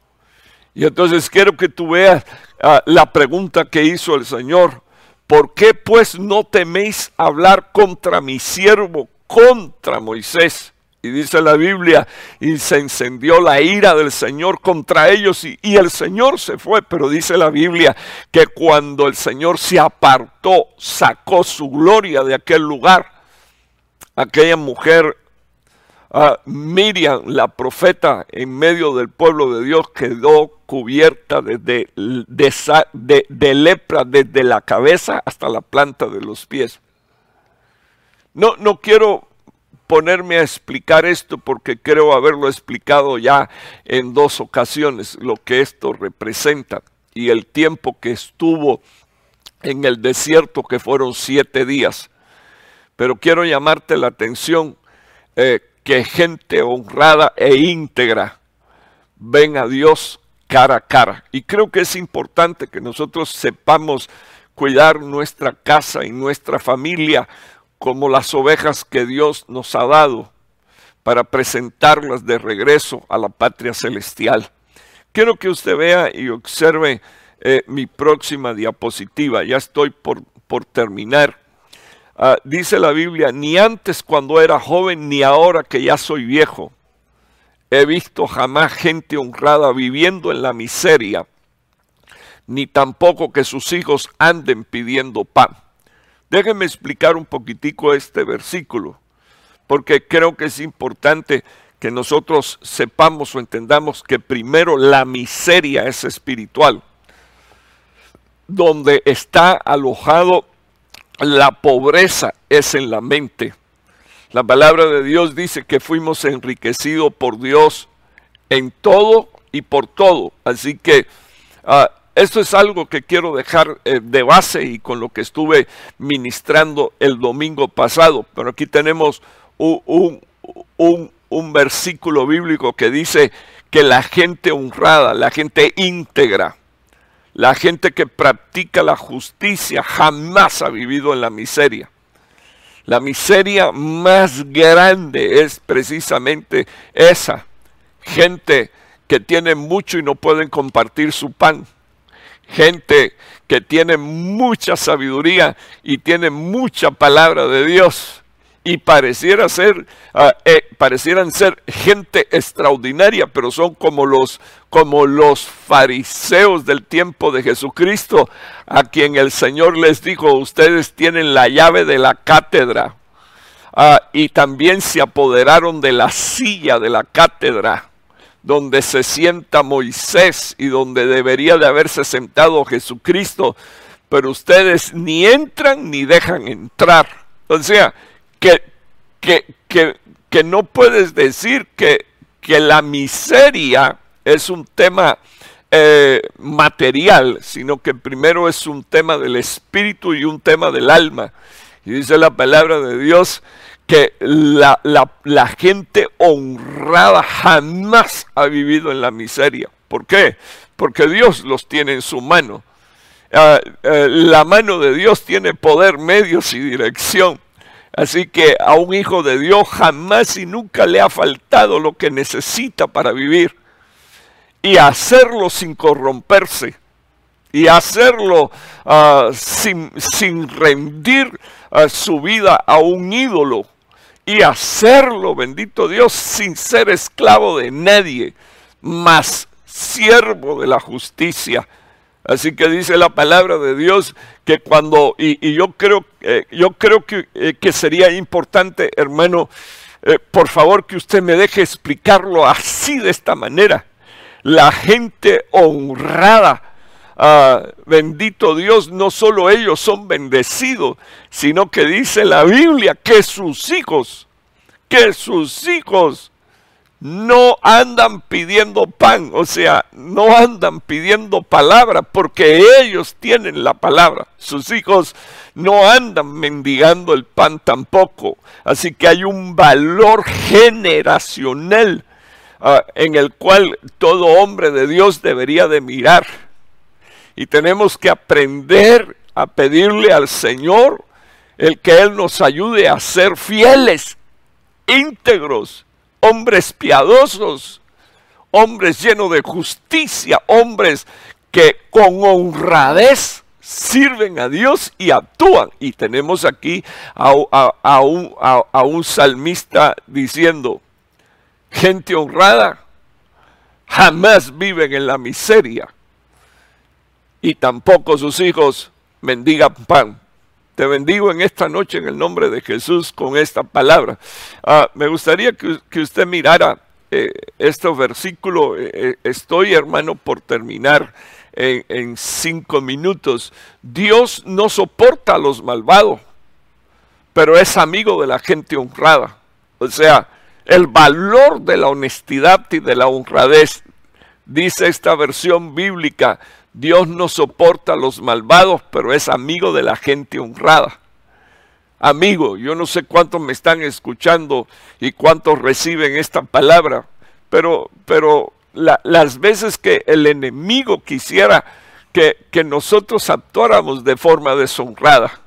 Y entonces quiero que tú veas ah, la pregunta que hizo el Señor. ¿Por qué pues no teméis hablar contra mi siervo contra Moisés. Y dice la Biblia, y se encendió la ira del Señor contra ellos y, el Señor se fue. Pero dice la Biblia que cuando el Señor se apartó, sacó su gloria de aquel lugar, aquella mujer, Miriam, la profeta, en medio del pueblo de Dios, quedó cubierta de lepra desde la cabeza hasta la planta de los pies. No, no quiero ponerme a explicar esto porque creo haberlo explicado ya en dos ocasiones, lo que esto representa y el tiempo que estuvo en el desierto, que fueron siete días. Pero quiero llamarte la atención eh, que gente honrada e íntegra ven a Dios cara a cara. Y creo que es importante que nosotros sepamos cuidar nuestra casa y nuestra familia como las ovejas que Dios nos ha dado para presentarlas de regreso a la patria celestial. Quiero que usted vea y observe eh, mi próxima diapositiva. Ya estoy por, por terminar. Ah, dice la Biblia, ni antes cuando era joven, ni ahora que ya soy viejo, he visto jamás gente honrada viviendo en la miseria, ni tampoco que sus hijos anden pidiendo pan. Déjenme explicar un poquitico este versículo, porque creo que es importante que nosotros sepamos o entendamos que primero la miseria es espiritual, donde está alojado la pobreza es en la mente. La palabra de Dios dice que fuimos enriquecidos por Dios en todo y por todo. Así que ah, esto es algo que quiero dejar eh, de base y con lo que estuve ministrando el domingo pasado. Pero aquí tenemos un, un versículo bíblico que dice que la gente honrada, la gente íntegra, la gente que practica la justicia jamás ha vivido en la miseria. La miseria más grande es precisamente esa. Gente que tiene mucho y no pueden compartir su pan gente que tiene mucha sabiduría y tiene mucha palabra de Dios y pareciera ser, ah, eh, parecieran ser gente extraordinaria, pero son como los, como los fariseos del tiempo de Jesucristo, a quien el Señor les dijo, ustedes tienen la llave de la cátedra, ah, y también se apoderaron de la silla de la cátedra donde se sienta Moisés y donde debería de haberse sentado Jesucristo, pero ustedes ni entran ni dejan entrar. O sea, que, que, que, que no puedes decir que, que, la miseria es un tema eh, material, sino que primero es un tema del espíritu y un tema del alma. Y dice la palabra de Dios que la, gente honrada jamás ha vivido en la miseria. ¿Por qué? Porque Dios los tiene en su mano. Ah, eh, la mano de Dios tiene poder, medios y dirección. Así que a un hijo de Dios jamás y nunca le ha faltado lo que necesita para vivir. Y hacerlo sin corromperse. Y hacerlo ah, sin, sin, rendir ah, su vida a un ídolo y hacerlo, bendito Dios, sin ser esclavo de nadie, más siervo de la justicia. Así que dice la palabra de Dios que cuando, y, yo creo, eh, yo creo que, eh, que, sería importante, hermano, eh, por favor que usted me deje explicarlo así de esta manera. La gente honrada ah, bendito Dios, no solo ellos son bendecidos, sino que dice la Biblia que sus hijos, que sus hijos no andan pidiendo pan, o sea, no andan pidiendo palabra porque ellos tienen la palabra. Sus hijos no andan mendigando el pan tampoco. Así que hay un valor generacional ah, en el cual todo hombre de Dios debería de mirar. Y tenemos que aprender a pedirle al Señor el que Él nos ayude a ser fieles, íntegros hombres piadosos, hombres llenos de justicia, hombres que con honradez sirven a Dios y actúan. Y tenemos aquí a, un, a, un, salmista diciendo, gente honrada jamás viven en la miseria y tampoco sus hijos mendigan pan. Te bendigo en esta noche en el nombre de Jesús con esta palabra. Ah, me gustaría que, usted mirara eh, este versículo. Eh, eh, estoy, hermano, por terminar en, en cinco minutos. Dios no soporta a los malvados, pero es amigo de la gente honrada. O sea, el valor de la honestidad y de la honradez, dice esta versión bíblica, Dios no soporta a los malvados, pero es amigo de la gente honrada. Amigo, yo no sé cuántos me están escuchando y cuántos reciben esta palabra, pero, pero las veces que el enemigo quisiera que, que nosotros actuáramos de forma deshonrada,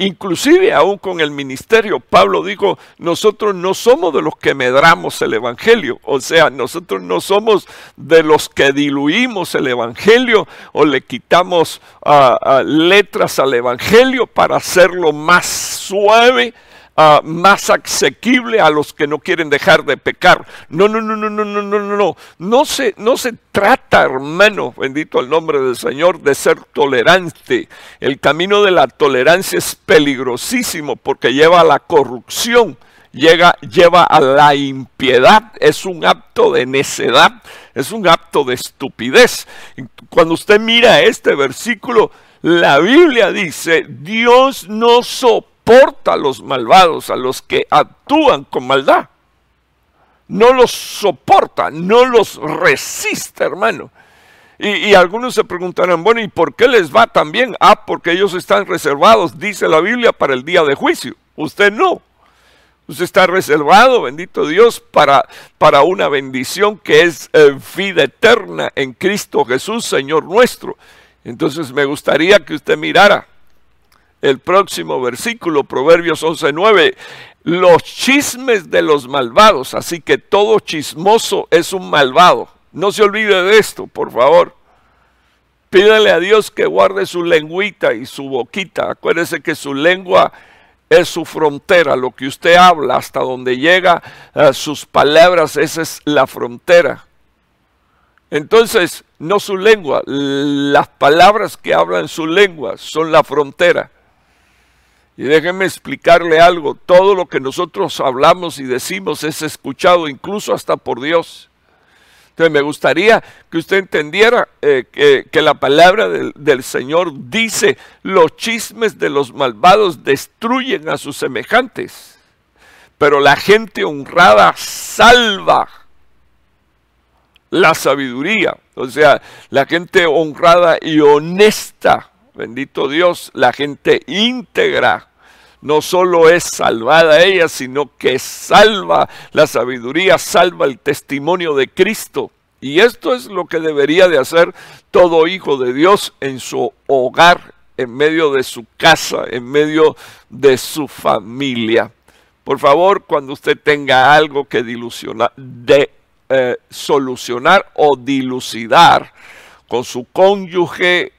Inclusive aún con el ministerio, Pablo dijo, nosotros no somos de los que medramos el Evangelio, o sea, nosotros no somos de los que diluimos el Evangelio o le quitamos ah, letras al Evangelio para hacerlo más suave Ah, más asequible a los que no quieren dejar de pecar. No, no, no, no, no, no, no, no, no. No se, no se trata, hermano, bendito el nombre del Señor, de ser tolerante. El camino de la tolerancia es peligrosísimo porque lleva a la corrupción. Llega, lleva a la impiedad, es un acto de necedad, es un acto de estupidez. Cuando usted mira este versículo, la Biblia dice, Dios no soporta soporta a los malvados, a los que actúan con maldad. No los soporta, no los resiste, hermano. Y, algunos se preguntarán, bueno, ¿y por qué les va tan bien? Ah, porque ellos están reservados, dice la Biblia, para el día de juicio. Usted no. Usted está reservado, bendito Dios, para, para una bendición que es eh, vida eterna en Cristo Jesús, Señor nuestro. Entonces me gustaría que usted mirara el próximo versículo, Proverbios 11.9, los chismes de los malvados, así que todo chismoso es un malvado. No se olvide de esto, por favor. Pídele a Dios que guarde su lengüita y su boquita. Acuérdese que su lengua es su frontera, lo que usted habla, hasta donde llega eh, sus palabras, esa es la frontera. Entonces, no su lengua, las palabras que hablan su lengua son la frontera. Y déjenme explicarle algo, todo lo que nosotros hablamos y decimos es escuchado incluso hasta por Dios. Entonces me gustaría que usted entendiera eh, que, la palabra del, del Señor dice, los chismes de los malvados destruyen a sus semejantes, pero la gente honrada salva la sabiduría. O sea, la gente honrada y honesta, bendito Dios, la gente íntegra no solo es salvada ella, sino que salva la sabiduría, salva el testimonio de Cristo. Y esto es lo que debería de hacer todo hijo de Dios en su hogar, en medio de su casa, en medio de su familia. Por favor, cuando usted tenga algo que dilucionar, de eh, solucionar o dilucidar con su cónyuge,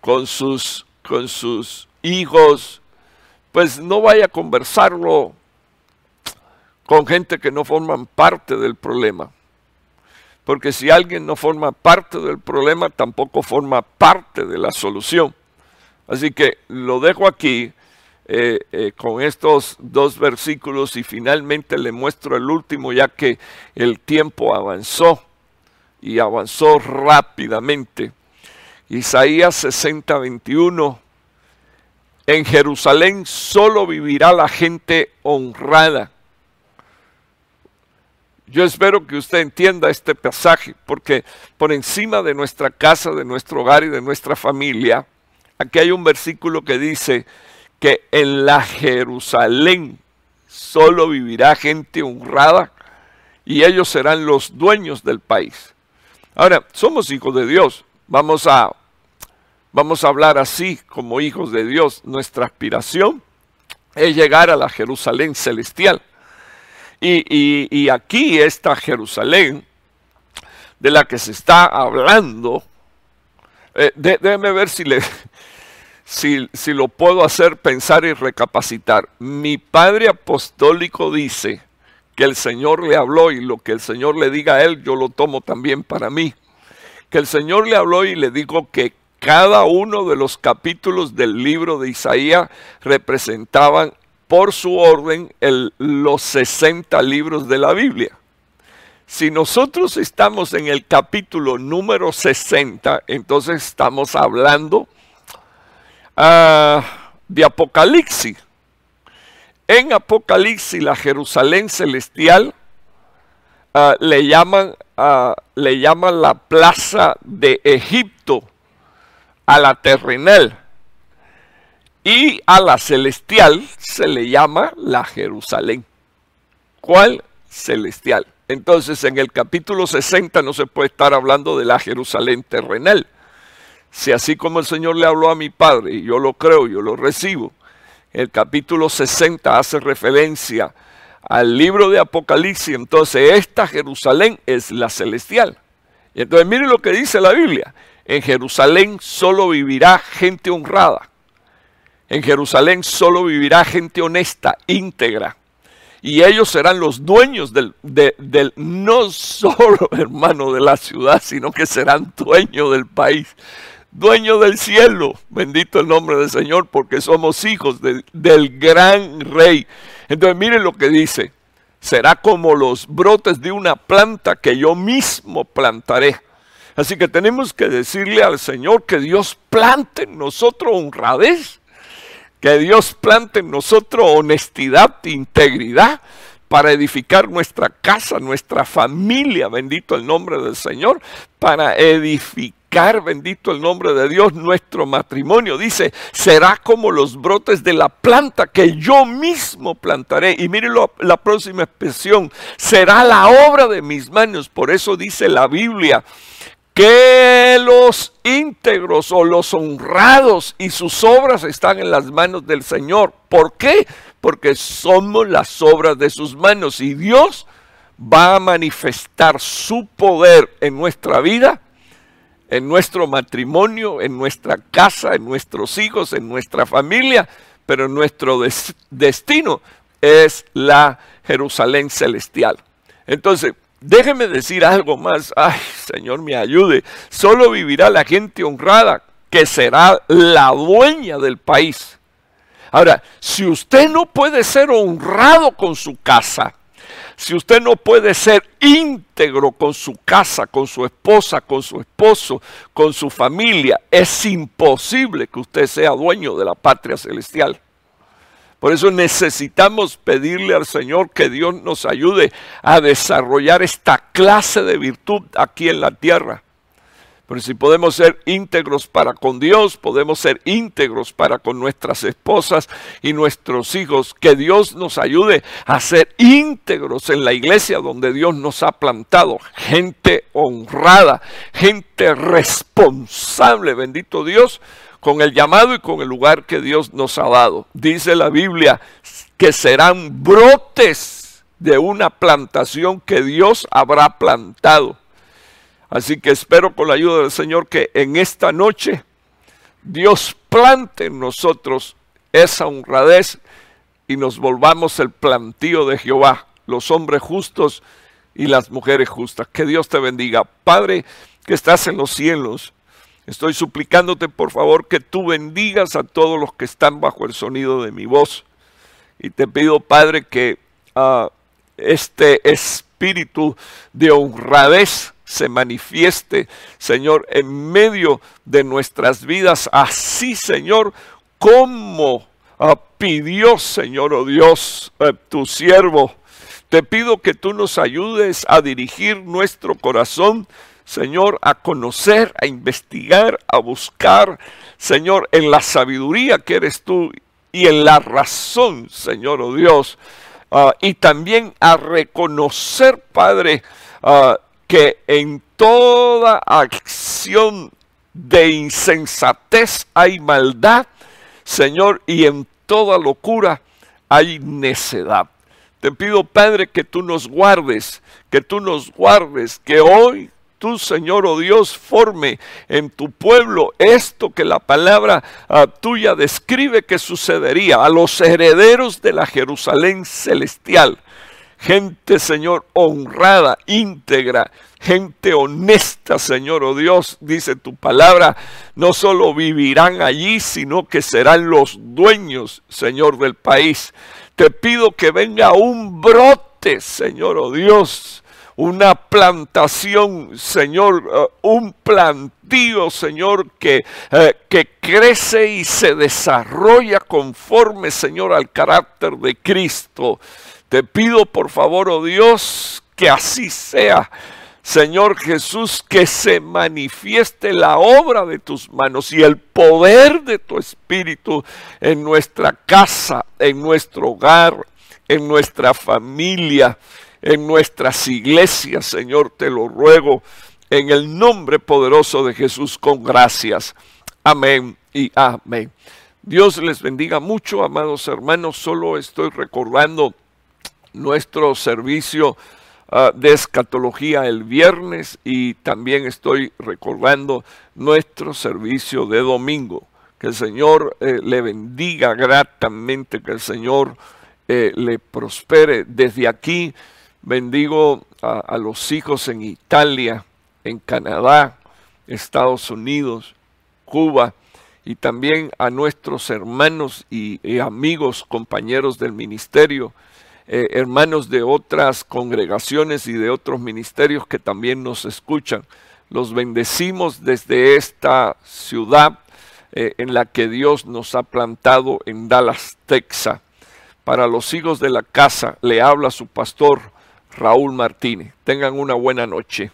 con sus, con sus hijos, pues no vaya a conversarlo con gente que no forman parte del problema. Porque si alguien no forma parte del problema, tampoco forma parte de la solución. Así que lo dejo aquí eh, eh, con estos dos versículos y finalmente le muestro el último ya que el tiempo avanzó y avanzó rápidamente. Isaías 60, 21. En Jerusalén solo vivirá la gente honrada. Yo espero que usted entienda este pasaje, porque por encima de nuestra casa, de nuestro hogar y de nuestra familia, aquí hay un versículo que dice que en la Jerusalén solo vivirá gente honrada y ellos serán los dueños del país. Ahora, somos hijos de Dios. Vamos a, vamos a hablar así como hijos de Dios. Nuestra aspiración es llegar a la Jerusalén celestial. Y, aquí esta Jerusalén de la que se está hablando, eh, déjeme ver si, le, *laughs* si, si lo puedo hacer pensar y recapacitar. Mi padre apostólico dice que el Señor le habló y lo que el Señor le diga a él, yo lo tomo también para mí. Que el Señor le habló y le dijo que cada uno de los capítulos del libro de Isaías representaban por su orden los 60 libros de la Biblia. Si nosotros estamos en el capítulo número 60, entonces estamos hablando ah, de Apocalipsis. En Apocalipsis, la Jerusalén celestial ah, le, ah, le llaman la plaza de Egipto a la terrenal. Y a la celestial se le llama la Jerusalén. ¿Cuál? Celestial. Entonces en el capítulo 60 no se puede estar hablando de la Jerusalén terrenal. Si así como el Señor le habló a mi Padre, y yo lo creo, yo lo recibo, el capítulo 60 hace referencia al libro de Apocalipsis, entonces esta Jerusalén es la celestial. Y entonces miren lo que dice la Biblia. En Jerusalén solo vivirá gente honrada en Jerusalén solo vivirá gente honesta, íntegra. Y ellos serán los dueños del, del, no solo *laughs* hermano de la ciudad, sino que serán dueños del país, dueños del cielo. Bendito el nombre del Señor, porque somos hijos del gran rey. Entonces miren lo que dice. Será como los brotes de una planta que yo mismo plantaré. Así que tenemos que decirle al Señor que Dios plante en nosotros honradez que Dios plante en nosotros honestidad, integridad para edificar nuestra casa, nuestra familia, bendito el nombre del Señor, para edificar, bendito el nombre de Dios, nuestro matrimonio. Dice, será como los brotes de la planta que yo mismo plantaré. Y miren la próxima expresión, será la obra de mis manos. Por eso dice la Biblia que los íntegros o los honrados y sus obras están en las manos del Señor. ¿Por qué? Porque somos las obras de sus manos y Dios va a manifestar su poder en nuestra vida, en nuestro matrimonio, en nuestra casa, en nuestros hijos, en nuestra familia, pero nuestro destino es la Jerusalén celestial. Entonces, Déjeme decir algo más. Ay, Señor, me ayude. Solo vivirá la gente honrada que será la dueña del país. Ahora, si usted no puede ser honrado con su casa, si usted no puede ser íntegro con su casa, con su esposa, con su esposo, con su familia, es imposible que usted sea dueño de la patria celestial. Por eso necesitamos pedirle al Señor que Dios nos ayude a desarrollar esta clase de virtud aquí en la tierra. Pero si podemos ser íntegros para con Dios, podemos ser íntegros para con nuestras esposas y nuestros hijos. Que Dios nos ayude a ser íntegros en la iglesia donde Dios nos ha plantado. Gente honrada, gente responsable, bendito Dios, con el llamado y con el lugar que Dios nos ha dado. Dice la Biblia que serán brotes de una plantación que Dios habrá plantado. Así que espero con la ayuda del Señor que en esta noche Dios plante en nosotros esa honradez y nos volvamos el plantío de Jehová, los hombres justos y las mujeres justas. Que Dios te bendiga. Padre que estás en los cielos, Estoy suplicándote, por favor, que tú bendigas a todos los que están bajo el sonido de mi voz. Y te pido, Padre, que ah, este espíritu de honradez se manifieste, Señor, en medio de nuestras vidas, así, Señor, como ah, pidió, Señor, oh Dios, eh, tu siervo. Te pido que tú nos ayudes a dirigir nuestro corazón, Señor, a conocer, a investigar, a buscar, Señor, en la sabiduría que eres tú y en la razón, Señor, oh Dios, ah, y también a reconocer, Padre, ah, que en toda acción de insensatez hay maldad, Señor, y en toda locura hay necedad. Te pido, Padre, que tú nos guardes, que tú nos guardes, que hoy tú, Señor, oh Dios, forme en tu pueblo esto que la palabra ah, tuya describe que sucedería a los herederos de la Jerusalén celestial. Gente, Señor, honrada, íntegra, gente honesta, Señor, oh Dios, dice tu palabra, no solo vivirán allí, sino que serán los dueños, Señor, del país. Te pido que venga un brote, Señor, oh Dios, una plantación, Señor, eh, un plantío, Señor, que, eh, que crece y se desarrolla conforme, Señor, al carácter de Cristo. Te pido, por favor, oh Dios, que así sea. Señor Jesús, que se manifieste la obra de tus manos y el poder de tu Espíritu en nuestra casa, en nuestro hogar, en nuestra familia, en nuestras iglesias, Señor, te lo ruego, en el nombre poderoso de Jesús, con gracias. Amén y amén. Dios les bendiga mucho, amados hermanos. Solo estoy recordando nuestro servicio ah, de escatología el viernes y también estoy recordando nuestro servicio de domingo. Que el Señor eh, le bendiga gratamente, que el Señor eh, le prospere desde aquí Bendigo a, los hijos en Italia, en Canadá, Estados Unidos, Cuba y también a nuestros hermanos y, amigos, compañeros del ministerio, eh, hermanos de otras congregaciones y de otros ministerios que también nos escuchan. Los bendecimos desde esta ciudad eh, en la que Dios nos ha plantado en Dallas, Texas. Para los hijos de la casa le habla su pastor Raúl Martínez. Tengan una buena noche.